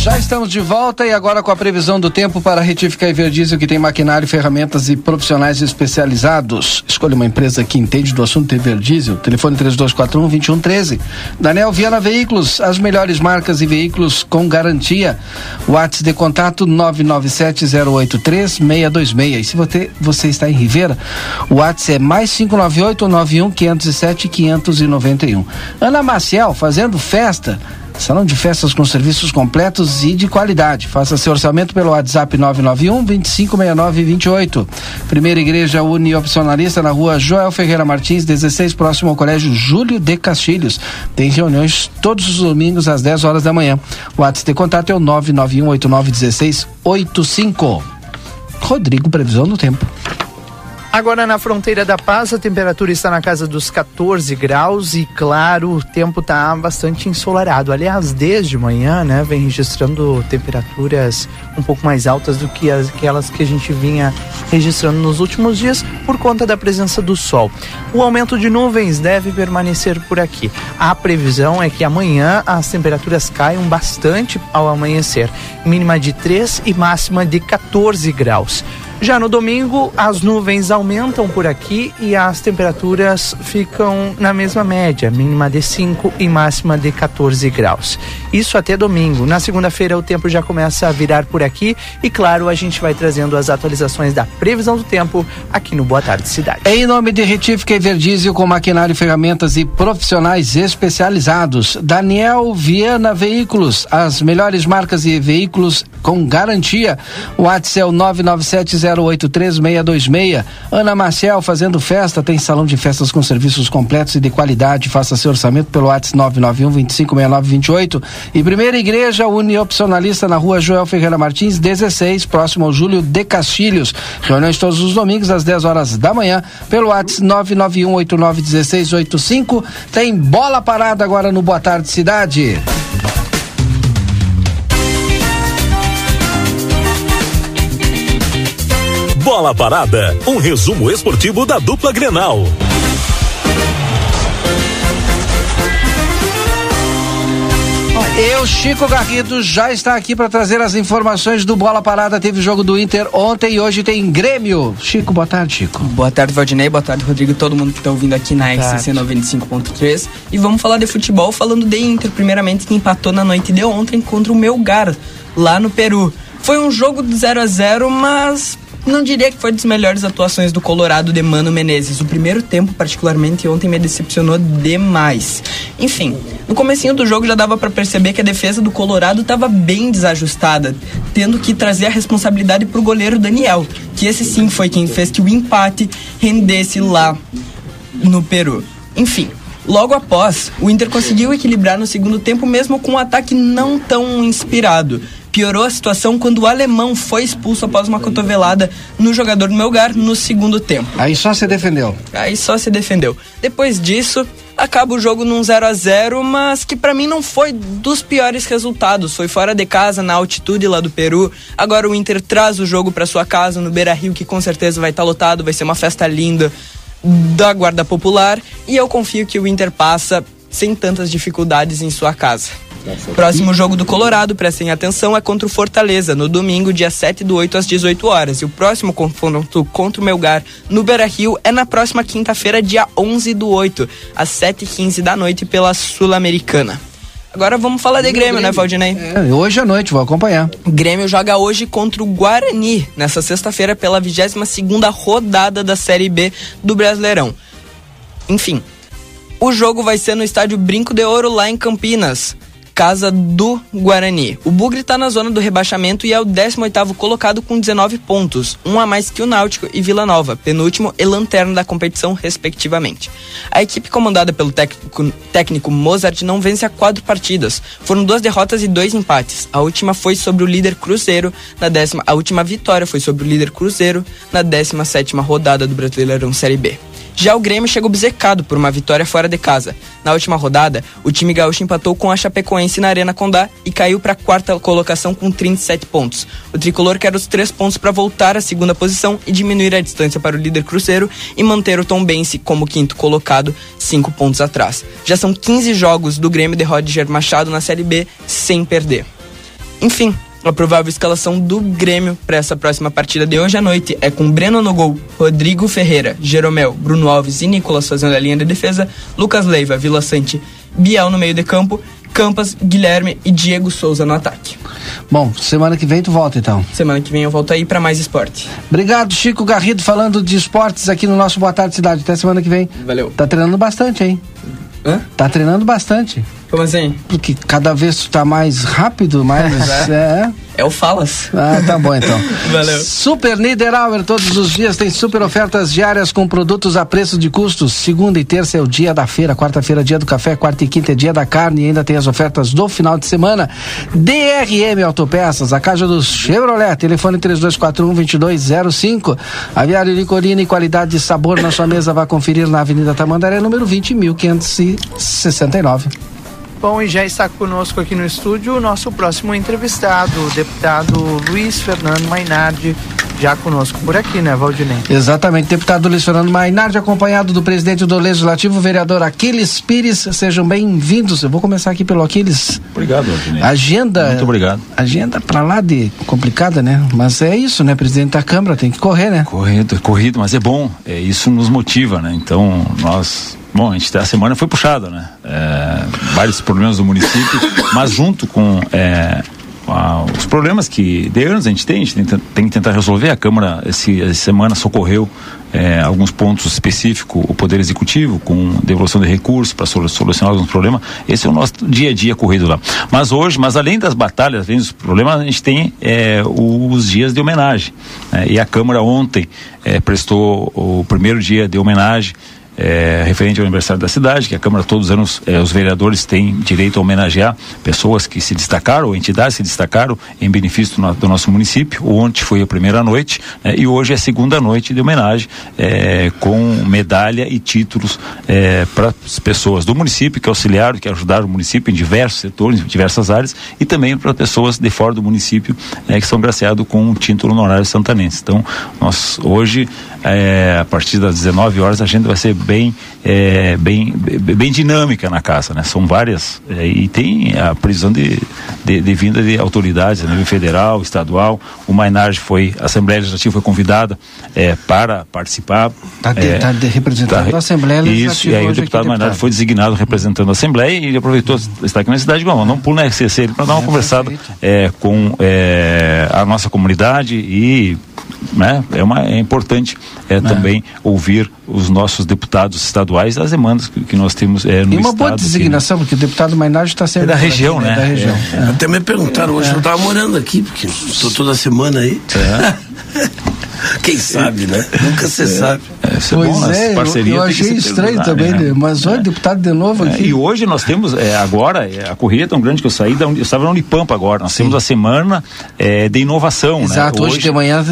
Já estamos de volta e agora com a previsão do tempo para retificar e Verdiesel que tem maquinário, ferramentas e profissionais especializados. Escolha uma empresa que entende do assunto Everdiesel. Telefone 3241 2113. Daniel Viana Veículos, as melhores marcas e veículos com garantia. WhatsApp de contato 997 083 626. E se você, você está em Ribeira, o WhatsApp é mais 598 91 507 591. Ana Maciel fazendo festa. Salão de festas com serviços completos e de qualidade. Faça seu orçamento pelo WhatsApp 991 256928. Primeira Igreja Uniopcionalista na rua Joel Ferreira Martins, 16, próximo ao Colégio Júlio de Castilhos. Tem reuniões todos os domingos às 10 horas da manhã. O WhatsApp de contato é o 991891685. Rodrigo, previsão do tempo. Agora na fronteira da Paz, a temperatura está na casa dos 14 graus e, claro, o tempo está bastante ensolarado. Aliás, desde manhã, né, vem registrando temperaturas um pouco mais altas do que as, aquelas que a gente vinha registrando nos últimos dias por conta da presença do sol. O aumento de nuvens deve permanecer por aqui. A previsão é que amanhã as temperaturas caiam bastante ao amanhecer, mínima de 3 e máxima de 14 graus. Já no domingo, as nuvens aumentam por aqui e as temperaturas ficam na mesma média, mínima de 5 e máxima de 14 graus. Isso até domingo. Na segunda-feira, o tempo já começa a virar por aqui e, claro, a gente vai trazendo as atualizações da previsão do tempo aqui no Boa Tarde Cidade. Em nome de Retífica e Verdiesel com maquinário, ferramentas e profissionais especializados. Daniel Viana Veículos, as melhores marcas e veículos com garantia. O WhatsApp é o 997083626. Ana Marcel fazendo festa, tem salão de festas com serviços completos e de qualidade. Faça seu orçamento pelo WhatsApp 991 256928. E Primeira Igreja Uniopcionalista na rua Joel Ferreira Martins, 16, próximo ao Júlio de Castilhos. Reuniões todos os domingos às 10 horas da manhã pelo WhatsApp 991891685. Tem bola parada agora no Boa Tarde Cidade. Bola Parada, um resumo esportivo da dupla Grenal. Eu, Chico Garrido, já está aqui para trazer as informações do Bola Parada. Teve o jogo do Inter ontem e hoje tem Grêmio. Chico, boa tarde, Chico. Boa tarde, Valdinei. Boa tarde, Rodrigo. Todo mundo que está ouvindo aqui na XCC 95.3. E vamos falar de futebol, falando de Inter, primeiramente, que empatou na noite de ontem contra o Melgar, lá no Peru. Foi um jogo de 0 a 0 mas não diria que foi das melhores atuações do Colorado de Mano Menezes. O primeiro tempo, particularmente ontem, me decepcionou demais. Enfim, no comecinho do jogo já dava para perceber que a defesa do Colorado estava bem desajustada, tendo que trazer a responsabilidade pro goleiro Daniel, que esse sim foi quem fez que o empate rendesse lá no Peru. Enfim, Logo após, o Inter conseguiu equilibrar no segundo tempo, mesmo com um ataque não tão inspirado. Piorou a situação quando o alemão foi expulso após uma cotovelada no jogador do Melgar no segundo tempo. Aí só se defendeu. Aí só se defendeu. Depois disso, acaba o jogo num 0 a 0 mas que para mim não foi dos piores resultados. Foi fora de casa, na altitude lá do Peru. Agora o Inter traz o jogo para sua casa no Beira Rio, que com certeza vai estar lotado, vai ser uma festa linda da Guarda Popular. E eu confio que o Inter passa sem tantas dificuldades em sua casa. Próximo jogo do Colorado, prestem atenção, é contra o Fortaleza, no domingo, dia 7 do 8 às 18 horas. E o próximo confronto contra o Melgar no Beira Rio é na próxima quinta-feira, dia 11 do 8, às 7h15 da noite, pela Sul-Americana. Agora vamos falar de Grêmio, né, Valdinei? É, hoje à noite, vou acompanhar. Grêmio joga hoje contra o Guarani, nessa sexta-feira, pela 22 segunda rodada da Série B do Brasileirão. Enfim, o jogo vai ser no estádio Brinco de Ouro, lá em Campinas casa do Guarani. O Bugre está na zona do rebaixamento e é o 18º colocado com 19 pontos, um a mais que o Náutico e Vila Nova, penúltimo e lanterna da competição, respectivamente. A equipe comandada pelo técnico, técnico Mozart não vence há quatro partidas. Foram duas derrotas e dois empates. A última foi sobre o líder Cruzeiro na décima. A última vitória foi sobre o líder Cruzeiro na 17 rodada do Brasileirão Série B. Já o Grêmio chegou obcecado por uma vitória fora de casa. Na última rodada, o time gaúcho empatou com a Chapecoense na Arena Condá e caiu para a quarta colocação com 37 pontos. O tricolor quer os três pontos para voltar à segunda posição e diminuir a distância para o líder Cruzeiro e manter o Tom Bense como quinto colocado, cinco pontos atrás. Já são 15 jogos do Grêmio de Roger Machado na Série B sem perder. Enfim, a provável escalação do Grêmio para essa próxima partida de hoje à noite é com Breno no gol, Rodrigo Ferreira, Jeromel, Bruno Alves e Nicolas fazendo a linha de defesa, Lucas Leiva, Vila Sante, Biel no meio de campo, Campas, Guilherme e Diego Souza no ataque. Bom, semana que vem tu volta então. Semana que vem eu volto aí para mais esporte. Obrigado, Chico Garrido, falando de esportes aqui no nosso Boa Tarde Cidade. Até semana que vem. Valeu. Tá treinando bastante, hein? Hã? Tá treinando bastante. Como assim? Porque cada vez tu tá mais rápido, mais. é. É o Falas. Ah, tá bom então. Valeu. Super Niederauer, todos os dias tem super ofertas diárias com produtos a preço de custos. Segunda e terça é o dia da feira, quarta-feira é dia do café, quarta e quinta é dia da carne e ainda tem as ofertas do final de semana. DRM Autopeças, a casa dos Chevrolet, telefone 3241-2205. Aviário Licorina e qualidade de sabor na sua mesa, vá conferir na Avenida Tamandaré, número 20, 1569. Bom, e já está conosco aqui no estúdio o nosso próximo entrevistado, o deputado Luiz Fernando Mainardi, já conosco por aqui, né, Valdinei? Exatamente, deputado Luiz Fernando Mainardi, acompanhado do presidente do Legislativo, o vereador Aquiles Pires, sejam bem-vindos. Eu vou começar aqui pelo Aquiles. Obrigado, Valdinei. Agenda. Muito obrigado. Agenda pra lá de complicada, né? Mas é isso, né, presidente da Câmara, tem que correr, né? Corrido, corrido, mas é bom, é, isso nos motiva, né? Então, nós Bom, a, gente, a semana foi puxada, né? É, vários problemas do município, mas junto com é, a, os problemas que de anos a gente tem, a gente tem, tem que tentar resolver. A Câmara esse, essa semana socorreu é, alguns pontos específicos, o Poder Executivo, com devolução de recursos para solucionar alguns problemas. Esse é o nosso dia a dia corrido lá. Mas hoje, mas além das batalhas, além dos problemas, a gente tem é, os dias de homenagem. Né? E a Câmara ontem é, prestou o primeiro dia de homenagem é, referente ao aniversário da cidade, que a Câmara todos os anos é, os vereadores têm direito a homenagear pessoas que se destacaram, ou entidades que se destacaram em benefício do, do nosso município. Ontem foi a primeira noite né, e hoje é a segunda noite de homenagem é, com medalha e títulos para as pessoas do município que auxiliaram, que ajudaram o município em diversos setores, em diversas áreas e também para pessoas de fora do município né, que são graciados com um título honorário santanense. Então, nós hoje, é, a partir das 19 horas, a agenda vai ser bem, é, bem, bem, dinâmica na casa, né? São várias é, e tem a previsão de, de, de vinda de autoridades a nível federal, estadual. O Mainarge foi, a Assembleia Legislativa foi convidada é, para participar. Está é, tá de- representando tá- a Assembleia Isso, Legislativa e aí o deputado deputado. foi designado representando a Assembleia e ele aproveitou estar aqui na cidade, bom, não pulo na RCC para dar uma conversada é, com é, a nossa comunidade e né, é, uma, é importante é, também ouvir os nossos deputados estaduais as demandas que, que nós temos é, no E uma estado. boa aqui, designação, porque o deputado Mainardi está sempre. É da região, aqui, né? Da região. É. Até me perguntaram hoje, É. eu estava morando aqui, porque estou toda semana aí. Quem sabe, né? Nunca se sabe. Pois é, eu, eu achei estranho também, né? mas olha, deputado de novo É, aqui. e hoje nós temos, é, agora, é, a corrida é tão grande que eu saí, da, eu estava na Unipampa agora, nós temos a semana é, de inovação. Exato, né? hoje de manhã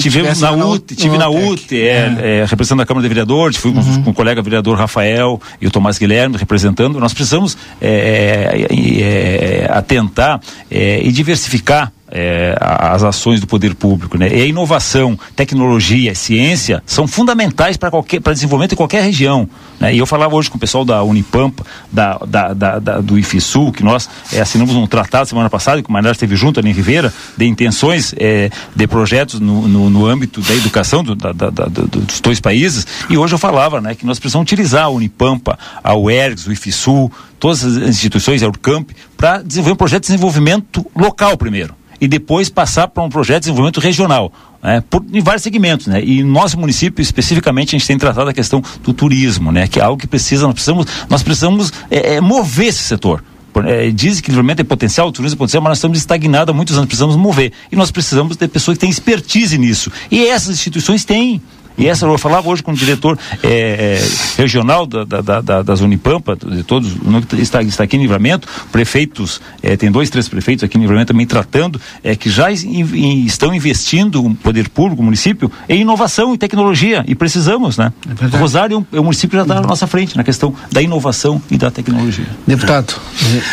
Tivemos na lá UT, tive na. UT, é, é, representando a Câmara de Vereadores, fui com, Uhum. com o colega vereador Rafael e o Tomás Guilherme representando. Nós precisamos é, é, é, atentar é, e diversificar é, as ações do poder público, né? E a inovação, tecnologia, ciência são fundamentais para qualquer para desenvolvimento em qualquer região. Né? E eu falava hoje com o pessoal da Unipampa, da, da, da- da- do IFSU, que nós é, assinamos um tratado semana passada, que o Maynard esteve junto ali em Ribeira, de intenções é, de projetos no, no, no âmbito da educação do- da- da- da- do- dos dois países. E hoje eu falava né, que nós precisamos utilizar a Unipampa, a UERGS, o IFSU, todas as instituições, a Urcamp, para desenvolver um projeto de desenvolvimento local primeiro e depois passar para um projeto de desenvolvimento regional, né, por, em vários segmentos, né, e no nosso município especificamente a gente tem tratado a questão do turismo, né, que é algo que precisa, nós precisamos, nós precisamos é, é, mover esse setor. É, dizem que desenvolvimento é potencial, o turismo é potencial, mas nós estamos estagnados há muitos anos, precisamos mover. E nós precisamos ter pessoas que têm expertise nisso. E essas instituições têm. E essa eu falava hoje com o diretor é, é, regional da, da, da- da- das Unipampa, de todos, está, está aqui em livramento, prefeitos, é, tem dois, três prefeitos aqui em livramento também tratando, é, que já in- in- estão investindo o poder público, o município, em inovação e tecnologia. E precisamos, né? o Rosário é um, é município que já está na nossa frente na questão da inovação e da tecnologia. Deputado,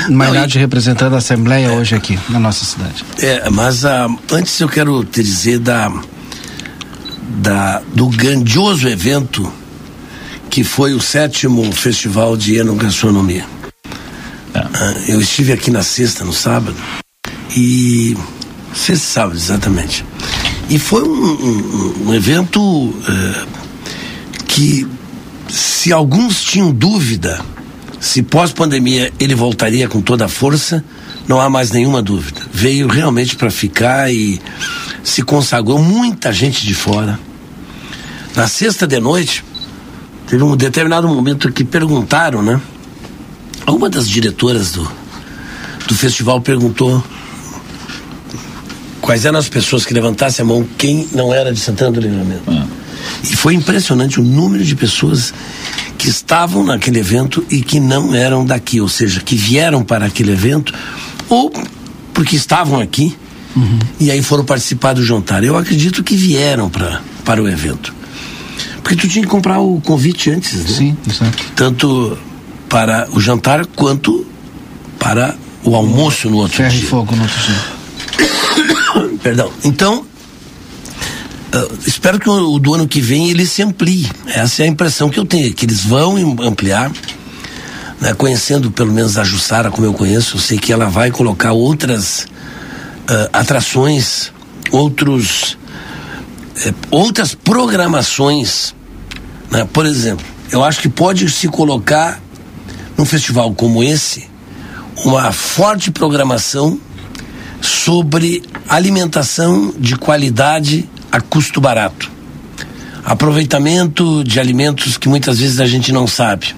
Mainardi representando a Assembleia hoje aqui na nossa cidade. É, mas ah, antes eu quero te dizer da, da, do grandioso evento que foi o sétimo Festival de Enogastronomia. Ah, eu estive aqui na sexta, no sábado, e. Sexta sábado, exatamente. E foi um, um- um evento eh, que, se alguns tinham dúvida se pós-pandemia ele voltaria com toda a força, não há mais nenhuma dúvida. Veio realmente para ficar e se consagrou muita gente de fora. Na sexta de noite, teve um determinado momento que perguntaram, né? Uma das diretoras do, do festival perguntou quais eram as pessoas que levantassem a mão, quem não era de Santana do Livramento. E foi impressionante o número de pessoas que estavam naquele evento e que não eram daqui, ou seja, que vieram para aquele evento ou porque estavam aqui e aí foram participar do jantar. Eu acredito que vieram pra, para o evento. Porque tu tinha que comprar o convite antes, né? Sim, exato. Tanto para o jantar quanto para o almoço no outro Ferro dia. e fogo no outro dia. Perdão. Então, ah, espero que o, o do ano que vem ele se amplie. Essa é a impressão que eu tenho, que eles vão ampliar. né? Conhecendo pelo menos a Jussara, como eu conheço, eu sei que ela vai colocar outras ah, atrações, outros, eh, outras programações. né? Por exemplo, eu acho que pode se colocar num festival como esse uma forte programação sobre alimentação de qualidade a custo barato. Aproveitamento de alimentos que muitas vezes a gente não sabe.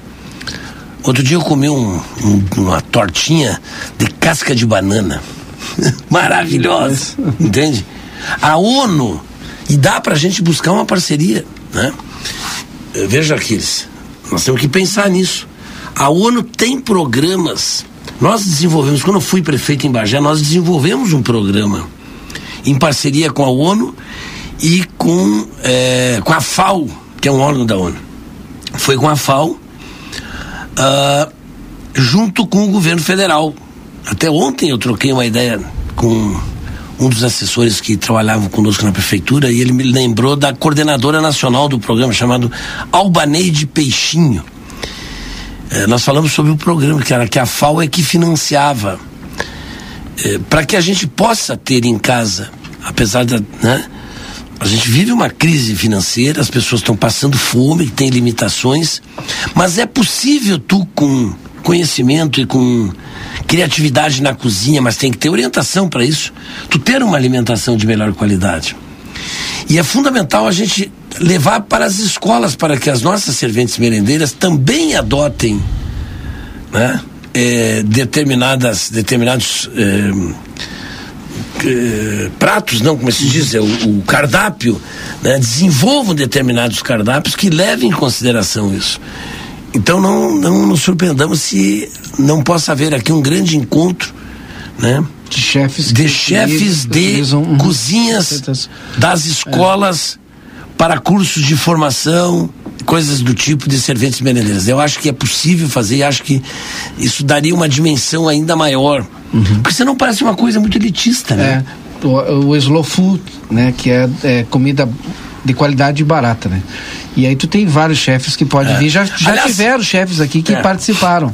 Outro dia eu comi um- um- uma tortinha de casca de banana. Maravilhosa. Entende? A ONU, e dá pra gente buscar uma parceria, né? Eh, Veja, Aquiles, Nós temos que pensar nisso. A ONU tem programas. Nós desenvolvemos, quando eu fui prefeito em Bagé, nós desenvolvemos um programa em parceria com a ONU e com, é, com a FAO, que é um órgão da ONU. Foi com a FAO, ah, junto com o governo federal. Até ontem eu troquei uma ideia com um dos assessores que trabalhavam conosco na prefeitura e ele me lembrou da coordenadora nacional do programa chamado Albaneide Peixinho. Eh, nós falamos sobre o programa que era que a FAO é que financiava para que a gente possa ter em casa, apesar da, né, a gente vive uma crise financeira, as pessoas estão passando fome, tem limitações, mas é possível tu com conhecimento e com criatividade na cozinha, mas tem que ter orientação para isso, tu ter uma alimentação de melhor qualidade. E é fundamental a gente levar para as escolas para que as nossas serventes merendeiras também adotem né, eh, determinadas, determinados eh, eh, pratos, não, como se diz, é o, o cardápio, né, desenvolvam determinados cardápios que levem em consideração isso. Então não, não nos surpreendamos se não possa haver aqui um grande encontro, né? De chefes de chefes de uhum, cozinhas das escolas para cursos de formação, coisas do tipo de serventes merendeiras. Eu acho que é possível fazer e acho que isso daria uma dimensão ainda maior. Porque senão parece uma coisa muito elitista, né? É, o, o slow food, né? Que é, é comida de qualidade barata, né? E aí tu tem vários chefes que podem É. vir. Já, já Aliás- tiveram chefes aqui que É. participaram.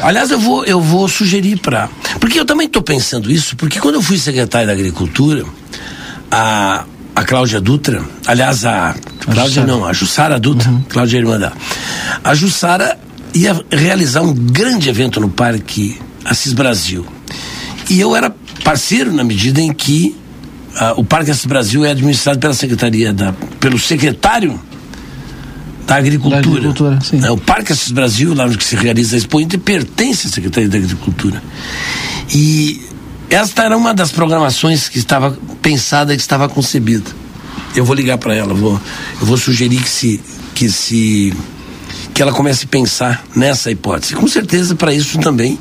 Aliás, eu vou, eu vou sugerir para. Porque eu também estou pensando isso, porque quando eu fui secretário da Agricultura, a, a Cláudia Dutra, aliás, a. Cláudia Jussara. não, a Jussara Dutra, Cláudia é irmã. A Jussara ia realizar um grande evento no Parque Assis Brasil. E eu era parceiro na medida em que ah, o Parque Assis Brasil é administrado pela Secretaria da. pelo secretário da Agricultura. Da Agricultura, sim. É, o Parque Assis Brasil, lá onde se realiza a Expo Inter, pertence à Secretaria da Agricultura. E esta era uma das programações que estava pensada, que estava concebida. Eu vou ligar para ela, vou, eu vou sugerir que se, que se que ela comece a pensar nessa hipótese. Com certeza, para isso também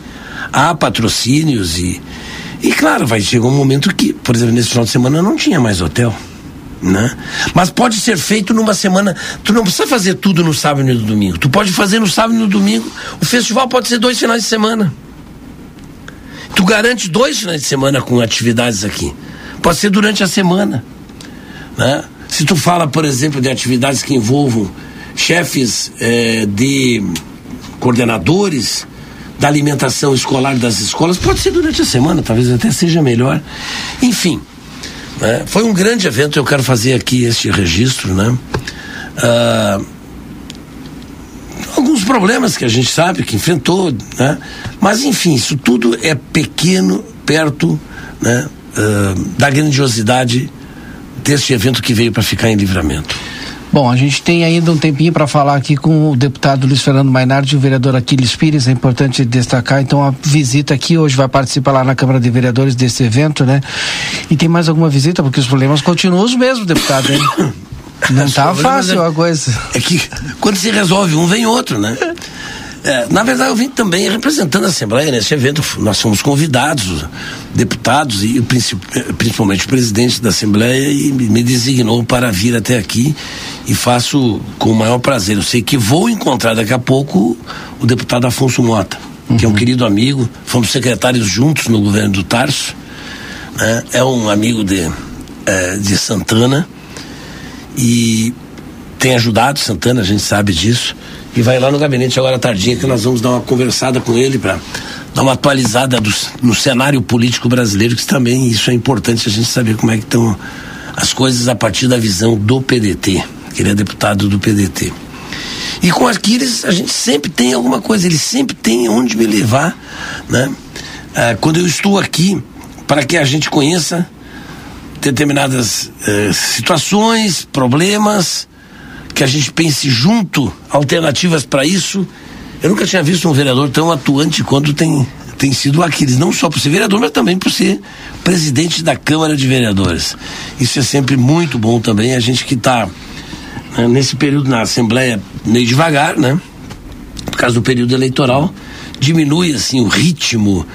há patrocínios e e claro, vai chegar um momento que, por exemplo, nesse final de semana não tinha mais hotel. Né? Mas pode ser feito numa semana. Tu não precisa fazer tudo no sábado e no domingo. Tu pode fazer no sábado e no domingo. O festival pode ser dois finais de semana. Tu garante dois finais de semana com atividades aqui. Pode ser durante a semana. Né? Se tu fala, por exemplo, de atividades que envolvam chefes eh, de coordenadores da alimentação escolar das escolas, pode ser durante a semana, talvez até seja melhor. Enfim, né? foi um grande evento, eu quero fazer aqui este registro, né? Ah, alguns problemas que a gente sabe que enfrentou, né? Mas enfim, isso tudo é pequeno perto, né? ah, da grandiosidade deste evento que veio para ficar em livramento. Bom, a gente tem ainda um tempinho para falar aqui com o deputado Luiz Fernando Mainardi e o vereador Aquiles Pires. É importante destacar, então, a visita aqui hoje vai participar lá na Câmara de Vereadores desse evento, né? E tem mais alguma visita? Porque os problemas continuam os mesmos, deputado, hein? Não tá problemas fácil é- a coisa. É que quando se resolve um, vem outro, né? É, na verdade, eu vim também representando a Assembleia nesse evento. Nós fomos convidados, os deputados e principalmente o presidente da Assembleia, e me designou para vir até aqui e faço com o maior prazer. Eu sei que vou encontrar daqui a pouco o deputado Afonso Mota, que é um querido amigo. Fomos secretários juntos no governo do Tarso. né? É um amigo de, eh, de Santana e tem ajudado Santana, a gente sabe disso. E vai lá no gabinete agora à tardinha que nós vamos dar uma conversada com ele para dar uma atualizada do, no cenário político brasileiro, que também isso é importante a gente saber como é que estão as coisas a partir da visão do PDT, que ele é deputado do PDT. E com Aquiles a gente sempre tem alguma coisa, ele sempre tem onde me levar, né? Ah, quando eu estou aqui, para que a gente conheça determinadas eh, situações, problemas, que a gente pense junto alternativas para isso. Eu nunca tinha visto um vereador tão atuante quanto tem, tem sido Aquiles, não só por ser vereador, mas também por ser presidente da Câmara de Vereadores. Isso é sempre muito bom também, a gente que está nesse período na Assembleia meio devagar, né? causa do período eleitoral, diminui assim o ritmo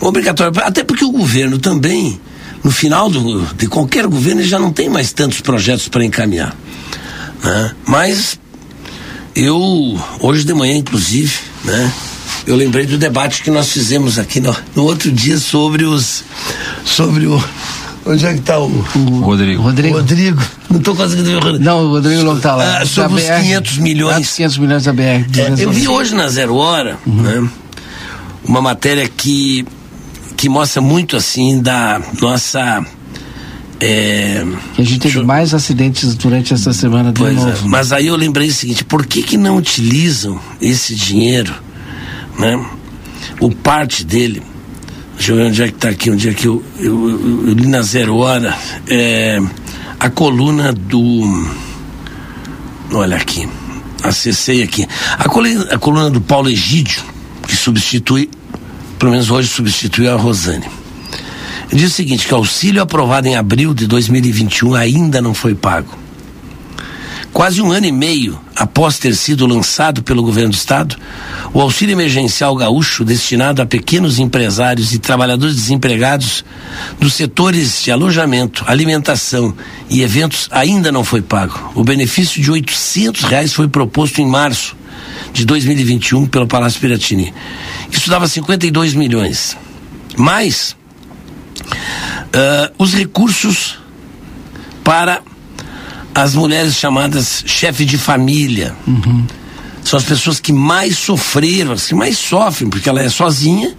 obrigatório, até porque o governo também, no final do, de qualquer governo, já não tem mais tantos projetos para encaminhar. Né? Mas eu, hoje de manhã, inclusive, né? Eu lembrei do debate que nós fizemos aqui no, no outro dia sobre os. sobre o. Onde é que está o, o Rodrigo. Rodrigo. Rodrigo. Não estou conseguindo ver o Rodrigo. Não, o Rodrigo não está lá. Ah, sobre Da os BR, 500 milhões. 500 milhões da BR. É, eu 211. vi hoje na Zero Hora, né? Uma matéria que, que mostra muito assim da nossa. É, a gente teve mais acidentes durante essa semana de Pois é, novo. mas aí eu lembrei o seguinte, por que que não utilizam esse dinheiro, né? O parte dele, deixa eu ver onde é que está aqui, onde é que eu, eu, eu- eu li na zero hora, é, a coluna do, olha aqui, acessei aqui, a coluna, a coluna do Paulo Egídio, que substitui, pelo menos hoje substituiu a Rosane. Diz o seguinte, que auxílio aprovado em abril de 2021 ainda não foi pago. Quase um ano e meio após ter sido lançado pelo governo do estado, o auxílio emergencial gaúcho destinado a pequenos empresários e trabalhadores desempregados dos setores de alojamento, alimentação e eventos ainda não foi pago. O benefício de 800 reais foi proposto em março de 2021 pelo Palácio Piratini. Isso dava 52 milhões. Mais ah, os recursos para as mulheres chamadas chefe de família. São as pessoas que mais sofreram, as que mais sofrem, porque ela é sozinha,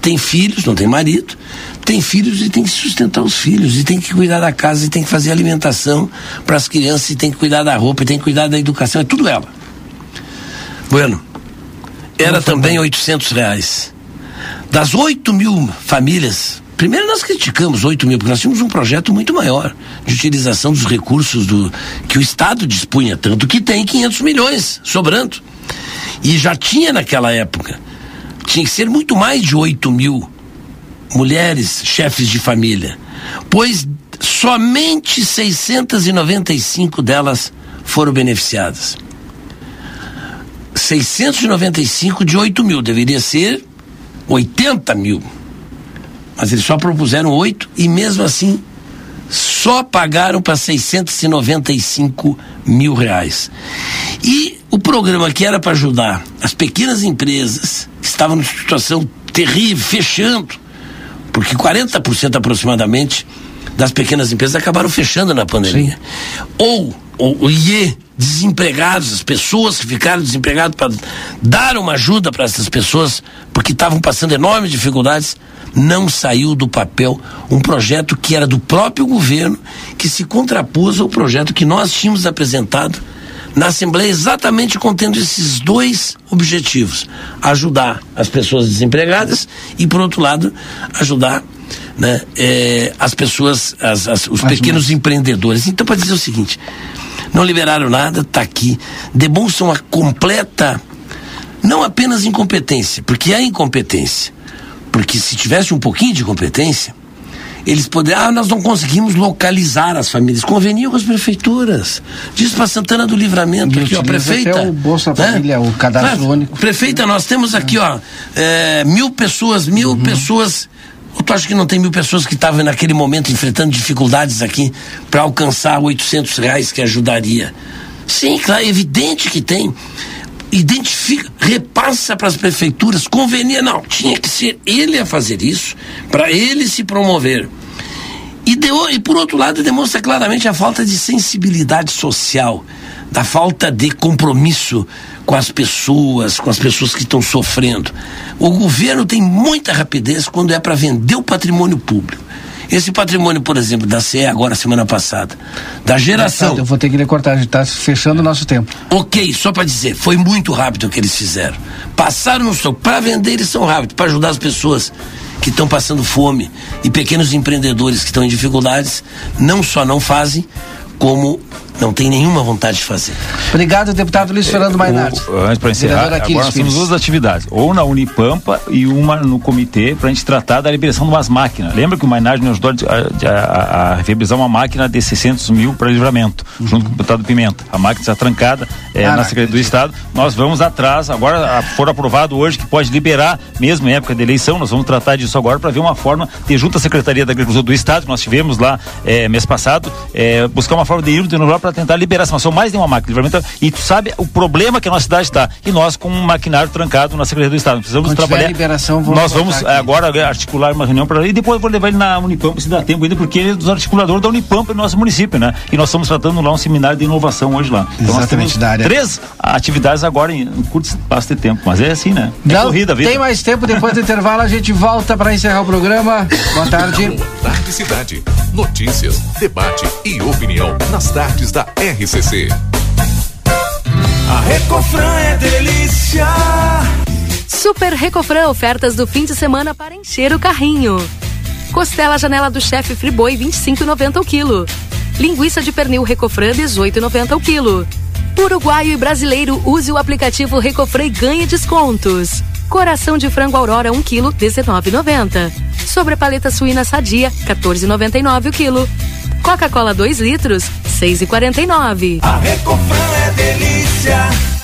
tem filhos, não tem marido, tem filhos e tem que sustentar os filhos, e tem que cuidar da casa, e tem que fazer alimentação para as crianças, e tem que cuidar da roupa, e tem que cuidar da educação, é tudo ela. Bueno, era também 800 reais. Das 8 mil famílias, primeiro nós criticamos 8 mil, porque nós tínhamos um projeto muito maior de utilização dos recursos do que o Estado dispunha, tanto que tem 500 milhões sobrando. E já tinha naquela época, tinha que ser muito mais de 8 mil mulheres chefes de família, pois somente 695 delas foram beneficiadas. 695 de 8 mil, deveria ser 80 mil. Mas eles só propuseram 8 e mesmo assim só pagaram para 695 mil reais. E o programa que era para ajudar as pequenas empresas que estavam numa situação terrível, fechando, porque 40% aproximadamente das pequenas empresas acabaram fechando na pandemia. Ou, ou, ou IE, desempregados, as pessoas que ficaram desempregadas para dar uma ajuda para essas pessoas, porque estavam passando enormes dificuldades, não saiu do papel um projeto que era do próprio governo, que se contrapôs ao projeto que nós tínhamos apresentado na Assembleia, exatamente contendo esses dois objetivos: ajudar as pessoas desempregadas e, por outro lado, ajudar né, eh, as pessoas, as- as- os pequenos empreendedores. Então, para dizer o seguinte: não liberaram nada, está aqui, demonstram uma completa, não apenas incompetência, porque há incompetência, porque se tivesse um pouquinho de competência, eles poderiam, ah, nós não conseguimos localizar as famílias. Conveniam com as prefeituras. Diz para Santana do Livramento, aqui, ó, prefeita. até o Bolsa né? Família, o cadastro Ah, único. Prefeita, nós temos aqui, ó, é, mil pessoas, mil Uhum. pessoas. Ou tu acha que não tem mil pessoas que estavam naquele momento enfrentando dificuldades aqui para alcançar 800 reais que ajudaria? Sim, claro, é evidente que tem. Identifica, repassa para as prefeituras, convenia, não, tinha que ser ele a fazer isso, para ele se promover. E, deu, e por outro lado, demonstra claramente a falta de sensibilidade social, da falta de compromisso com as pessoas, com as pessoas que estão sofrendo. O governo tem muita rapidez quando é para vender o patrimônio público. Esse patrimônio, por exemplo, da CE agora semana passada, da geração. Eu vou ter que lhe cortar, a gente está fechando o nosso tempo. Ok, só para dizer, foi muito rápido o que eles fizeram. Passaram no estoque. Para vender, eles são rápidos. Para ajudar as pessoas que estão passando fome e pequenos empreendedores que estão em dificuldades, não só não fazem, como não tem nenhuma vontade de fazer. Obrigado, deputado Luiz Fernando Mainardi. Antes para encerrar, Aquiles agora nós temos duas atividades, ou na Unipampa e uma no comitê para a gente tratar da liberação de umas máquinas. Lembra que o Mainardi nos ajudou a, a, a, viabilizar uma máquina de 600 mil para livramento, junto com o deputado Pimenta. A máquina está trancada é, na Caraca. Secretaria do Estado. Nós vamos atrás, agora a- for aprovado hoje que pode liberar, mesmo em época de eleição, nós vamos tratar disso agora para ver uma forma de junto à Secretaria da Agricultura do Estado, que nós tivemos lá é, mês passado, é, buscar uma forma de ir no para tentar liberar essa são mais de uma máquina de livramento. E tu sabe o problema que a nossa cidade está. E nós com um maquinário trancado na Secretaria do Estado. Precisamos Quando tiver trabalhar. liberação, vamos nós vamos aqui. é, agora articular uma reunião para e depois eu vou levar ele na Unipampa se dá tempo ainda, porque ele é dos articuladores da Unipampa no nosso município, né? E nós estamos tratando lá um seminário de inovação hoje lá. Então Exatamente, da área. três atividades agora em, em curto espaço de tempo. Mas é assim, né? É Não corrida, vida. tem mais tempo, depois do intervalo a gente volta para encerrar o programa. Boa tarde. Tarde Cidade. Notícias, debate e opinião nas tardes da RCC. A Recofran é delícia. Super Recofran, ofertas do fim de semana para encher o carrinho. Costela janela do chefe Friboi 25,90 o quilo. Linguiça de pernil Recofran 18,90 o quilo. Uruguaio e brasileiro use o aplicativo Recofran e ganhe descontos. Coração de frango Aurora 1 quilo 19,90. Sobre a paleta suína sadia 14,99 o quilo. Coca-Cola 2 litros 6,49. A Recofran é delícia.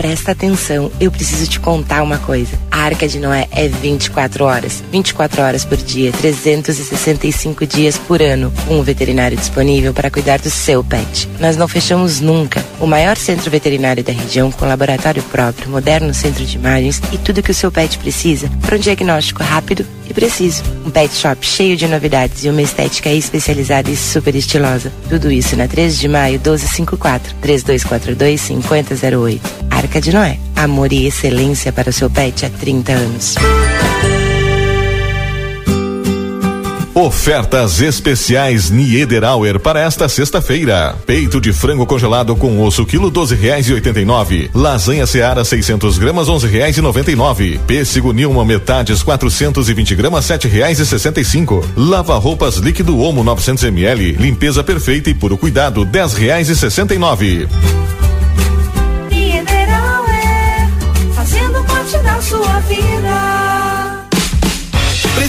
Presta atenção, eu preciso te contar uma coisa. A Arca de Noé é 24 horas. 24 horas por dia, 365 dias por ano. Com um veterinário disponível para cuidar do seu pet. Nós não fechamos nunca. O maior centro veterinário da região, com laboratório próprio, moderno centro de imagens e tudo que o seu pet precisa para um diagnóstico rápido e preciso. Um pet shop cheio de novidades e uma estética especializada e super estilosa. Tudo isso na 3 de maio 1254 3242 5008. Arca de Noé. Amor e excelência para o seu pet há 30 anos. Ofertas especiais Niederauer para esta sexta-feira. Peito de frango congelado com osso quilo doze reais e oitenta e nove. Lasanha Seara 600 gramas onze reais e noventa e nove. Pêssego Nilma metades 420 gramas sete reais e sessenta e cinco. Lava roupas líquido Omo 900 ml. Limpeza perfeita e puro cuidado dez reais e sessenta e nove.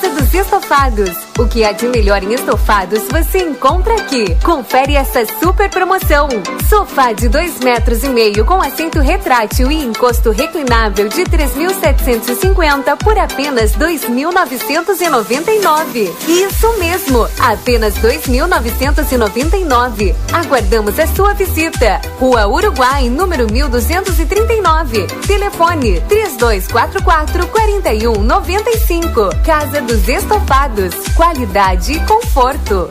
Clases Estofados. O que há de melhor em estofados você encontra aqui. Confere essa super promoção. Sofá de dois metros e meio com assento retrátil e encosto reclinável de 3.750 por apenas 2.999. Isso mesmo, apenas 2.999. Aguardamos a sua visita. Rua Uruguai, número 1239. Telefone 3244 4195. Casa dos Estofados. Qualidade e conforto.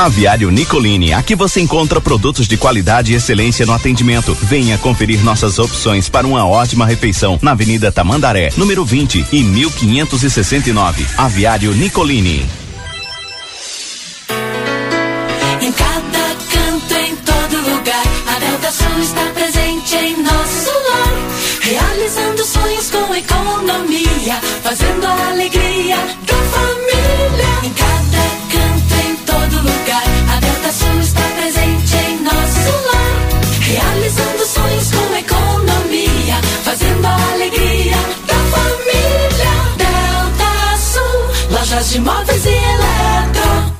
Aviário Nicolini, aqui você encontra produtos de qualidade e excelência no atendimento. Venha conferir nossas opções para uma ótima refeição na Avenida Tamandaré, número 20 e 1569. Aviário Nicolini. Em cada canto, em todo lugar, a Delta Sul está presente em nosso lar. Realizando sonhos com economia, fazendo a alegria de móveis e eletro.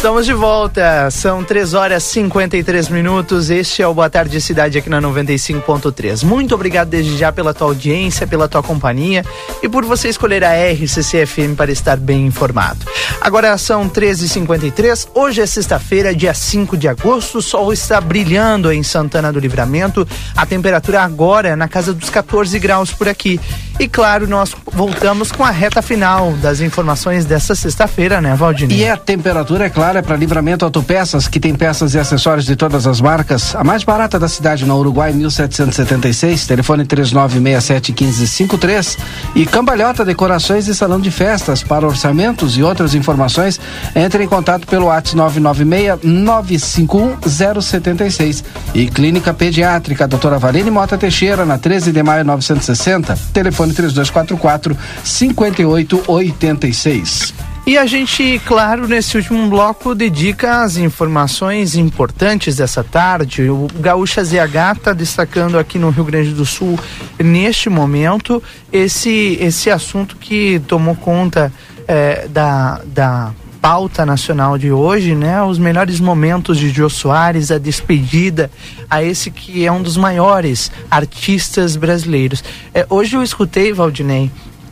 Estamos de volta, são 3 horas e 53 minutos. Este é o Boa Tarde Cidade aqui na 95.3. Muito obrigado desde já pela tua audiência, pela tua companhia e por você escolher a RCCFM para estar bem informado. Agora são 13h53, hoje é sexta-feira, dia 5 de agosto. O sol está brilhando em Santana do Livramento. A temperatura agora é na casa dos 14 graus por aqui. E claro, nós voltamos com a reta final das informações dessa sexta-feira, né, Valdinei? E a temperatura, é claro, é para Livramento Autopeças, que tem peças e acessórios de todas as marcas. A mais barata da cidade, na Uruguai, 1776, telefone 3967-1553. E Cambalhota Decorações e Salão de Festas. Para orçamentos e outras informações, entre em contato pelo WhatsApp 996-951-076. E Clínica Pediátrica, doutora Valine Mota Teixeira, na 13 de maio 960, telefone 3244 5886. E a gente, claro, nesse último bloco dedica as informações importantes dessa tarde. O Gaúcha ZH está destacando aqui no Rio Grande do Sul, neste momento, esse, esse assunto que tomou conta eh, da, da pauta nacional de hoje, né? Os melhores momentos de Jô Soares, a despedida a esse que é um dos maiores artistas brasileiros. Eh, hoje eu escutei, Valdinei,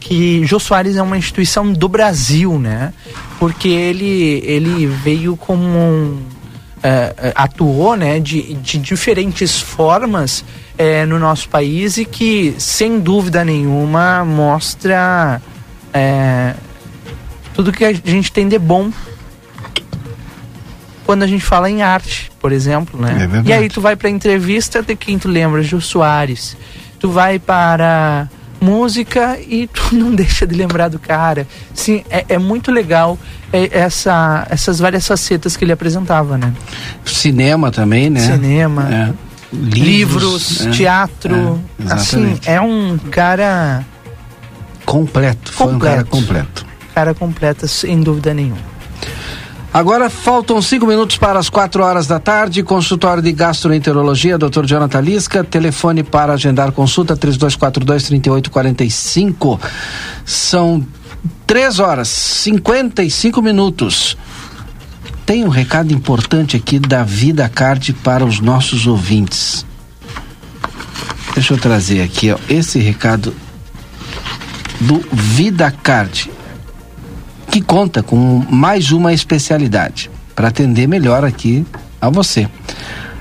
que Jô Soares é uma instituição do Brasil, né? Porque ele, ele veio como um, eh, atuou, né, de, de diferentes formas eh, no nosso país e que, sem dúvida nenhuma, mostra eh, tudo que a gente tem de bom quando a gente fala em arte, por exemplo, né? É e aí tu vai para entrevista de quem tu lembra, Jô Soares. Tu vai para música e tu não deixa de lembrar do cara. Sim, é, é muito legal é, essa, essas várias facetas que ele apresentava, né? Cinema também, né? Cinema. É. livros, é, teatro. é, assim, é um cara completo. Foi um cara completo. Cara completo, sem dúvida nenhuma. Agora faltam cinco minutos para as quatro horas da tarde. Consultório de gastroenterologia, Dr. Jonathan Lisca. Telefone para agendar consulta 3242-3845. São três horas, 55 minutos. Tem um recado importante aqui da Vida Card para os nossos ouvintes. Deixa eu trazer aqui, ó, esse recado do Vida Card que conta com mais uma especialidade para atender melhor aqui a você.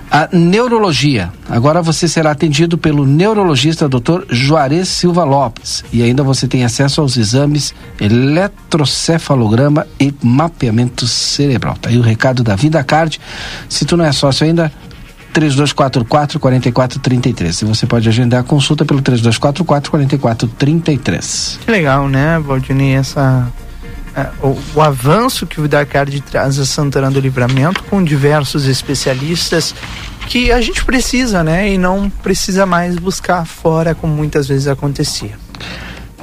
A neurologia. Agora você será atendido pelo neurologista Dr. Juarez Silva Lopes e ainda você tem acesso aos exames eletrocefalograma e mapeamento cerebral. Tá aí o recado da Vida Card. Se tu não é sócio ainda, 3244 4433. E você pode agendar a consulta pelo 3244 4433. Que legal, né, Valdinei, essa o, o, avanço que o Vidacard traz a Santana do Livramento com diversos especialistas que a gente precisa, né? E não precisa mais buscar fora como muitas vezes acontecia.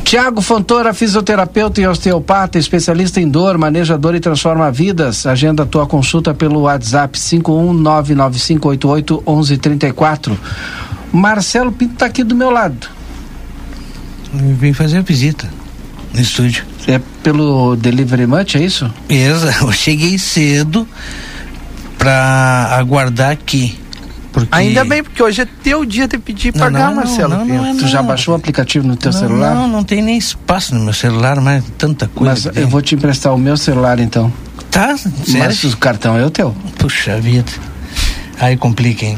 Tiago Fontoura, fisioterapeuta e osteopata, especialista em dor, maneja dor e transforma vidas. Agenda a tua consulta pelo WhatsApp 51995881134. Marcelo Pinto está aqui do meu lado. Vim fazer a visita no estúdio. É pelo Delivery Much, é isso? Exato. Eu cheguei cedo pra aguardar aqui. Porque... Ainda bem, porque hoje é teu dia de pedir Não, pagar, não, Marcelo. não, não é Tu já baixou o aplicativo no teu celular? Não, não tem nem espaço no meu celular, mas tanta coisa. Mas eu vou te emprestar o meu celular então. Tá, Mas o cartão é o teu. Puxa vida. Aí complica, hein?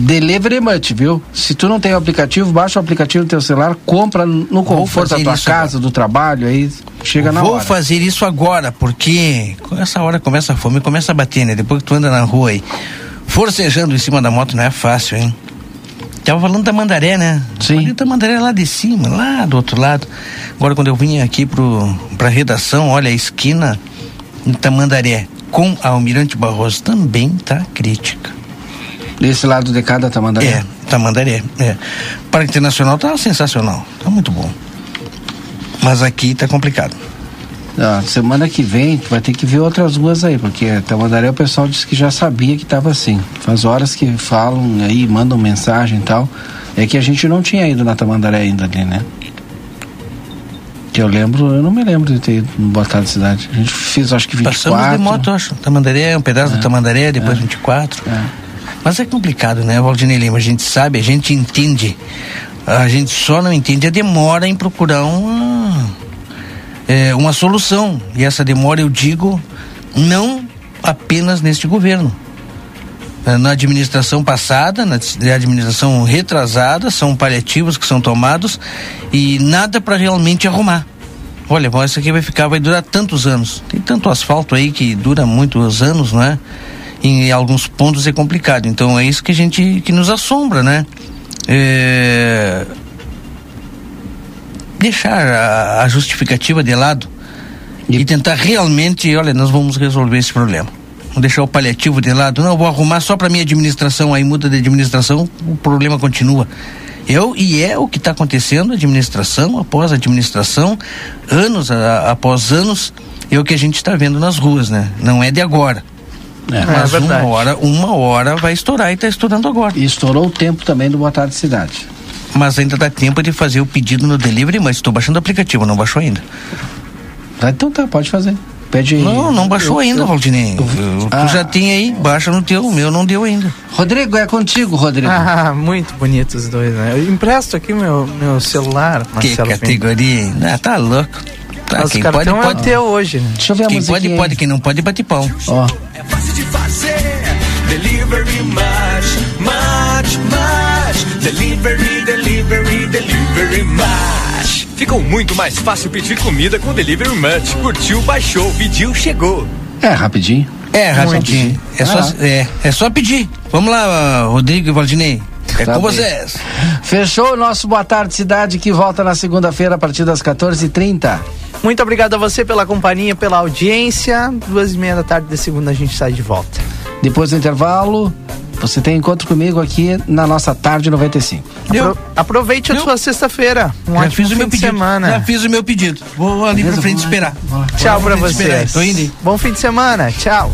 Delivery Much, viu? Se tu não tem o aplicativo, baixa o aplicativo no teu celular, compra no conforto da tua casa, do trabalho, aí chega na Vou hora. fazer isso agora, porque essa hora começa a fome, começa a bater, né? Depois que tu anda na rua aí, forcejando em cima da moto não é fácil, hein? Tava falando da Mandaré, né? Sim. Da Mandaré lá de cima, lá do outro lado. Agora quando eu vim aqui pro, pra redação, olha, a esquina em Tamandaré com a Almirante Barroso também tá crítica. Desse lado de cada Tamandaré? É, Tamandaré, é. Parque Internacional tá sensacional, tá muito bom. Mas aqui tá complicado. Ah, semana que vem vai ter que ver outras ruas aí, porque Tamandaré o pessoal disse que já sabia que estava assim. Faz horas que falam aí, mandam mensagem e tal. É que a gente não tinha ido na Tamandaré ainda ali, né? Que eu lembro, eu não me lembro de ter ido no Boa Tarde Cidade. A gente fez acho que 24. Passamos de moto, acho. Tamandaré, um pedaço do Tamandaré, depois 24. Mas é complicado, né, Valdinei Lima? A gente sabe, a gente entende. A gente só não entende a demora em procurar uma, é, uma solução. E essa demora, eu digo, não apenas neste governo. É, Na administração passada, na administração retrasada, são paliativos que são tomados e nada para realmente arrumar. Olha, bom, isso aqui vai ficar, vai durar tantos anos. Tem tanto asfalto aí que dura muitos anos, não é? Em alguns pontos é complicado. Então é isso que a gente que nos assombra, né? É... Deixar a, a justificativa de lado e tentar realmente, olha, nós vamos resolver esse problema. Vamos deixar o paliativo de lado. Não, vou arrumar só para minha administração, aí muda de administração, o problema continua. Eu, e é o que está acontecendo, administração após administração, anos a- após anos, é o que a gente está vendo nas ruas, né? Não é de agora. É, Mas é uma hora, uma hora vai estourar e está estourando agora. E estourou o tempo também do Boa Tarde Cidade. Mas ainda dá tempo de fazer o pedido no delivery, mas estou baixando o aplicativo, não baixou ainda. Então tá, pode fazer. Pede aí. Não, não baixou Eu- ainda, eu- Valdinei. eu- Tu Ah. já tem aí, baixa no teu, o meu não deu ainda. Rodrigo, é contigo, Rodrigo. Ah, muito bonitos os dois, né? Eu empresto aqui meu, meu celular, Que Marcelo. Pinto. categoria, hein? Ah, tá louco. Tá, Mas quem pode, é pode. teu hoje, né? Deixa eu ver a Quem pode, aí. pode. Quem não pode, bate pau. Ó. É fazer. Delivery Much, much, much. Delivery, delivery, delivery much. Ficou muito mais fácil pedir comida com Delivery Munch. Curtiu, baixou, pediu, chegou. É, rapidinho. É, rapidinho. É só, Ah. é, é só pedir. Vamos lá, Rodrigo e Valdinei. É Tá com bem. vocês. Fechou o nosso Boa Tarde Cidade que volta na segunda-feira a partir das 14h30. Muito obrigado a você pela companhia, pela audiência. Duas e meia da tarde de segunda a gente sai de volta. Depois do intervalo, Você tem encontro comigo aqui na nossa tarde 95. Apro aproveite a sua sexta-feira. Um Já ótimo fiz o fim meu de pedido. semana. Já fiz o meu pedido. Vou ali Beleza, pra frente vamos lá. esperar. Tchau pra pra esperar. vocês. Tô indo. Bom fim de semana. Tchau.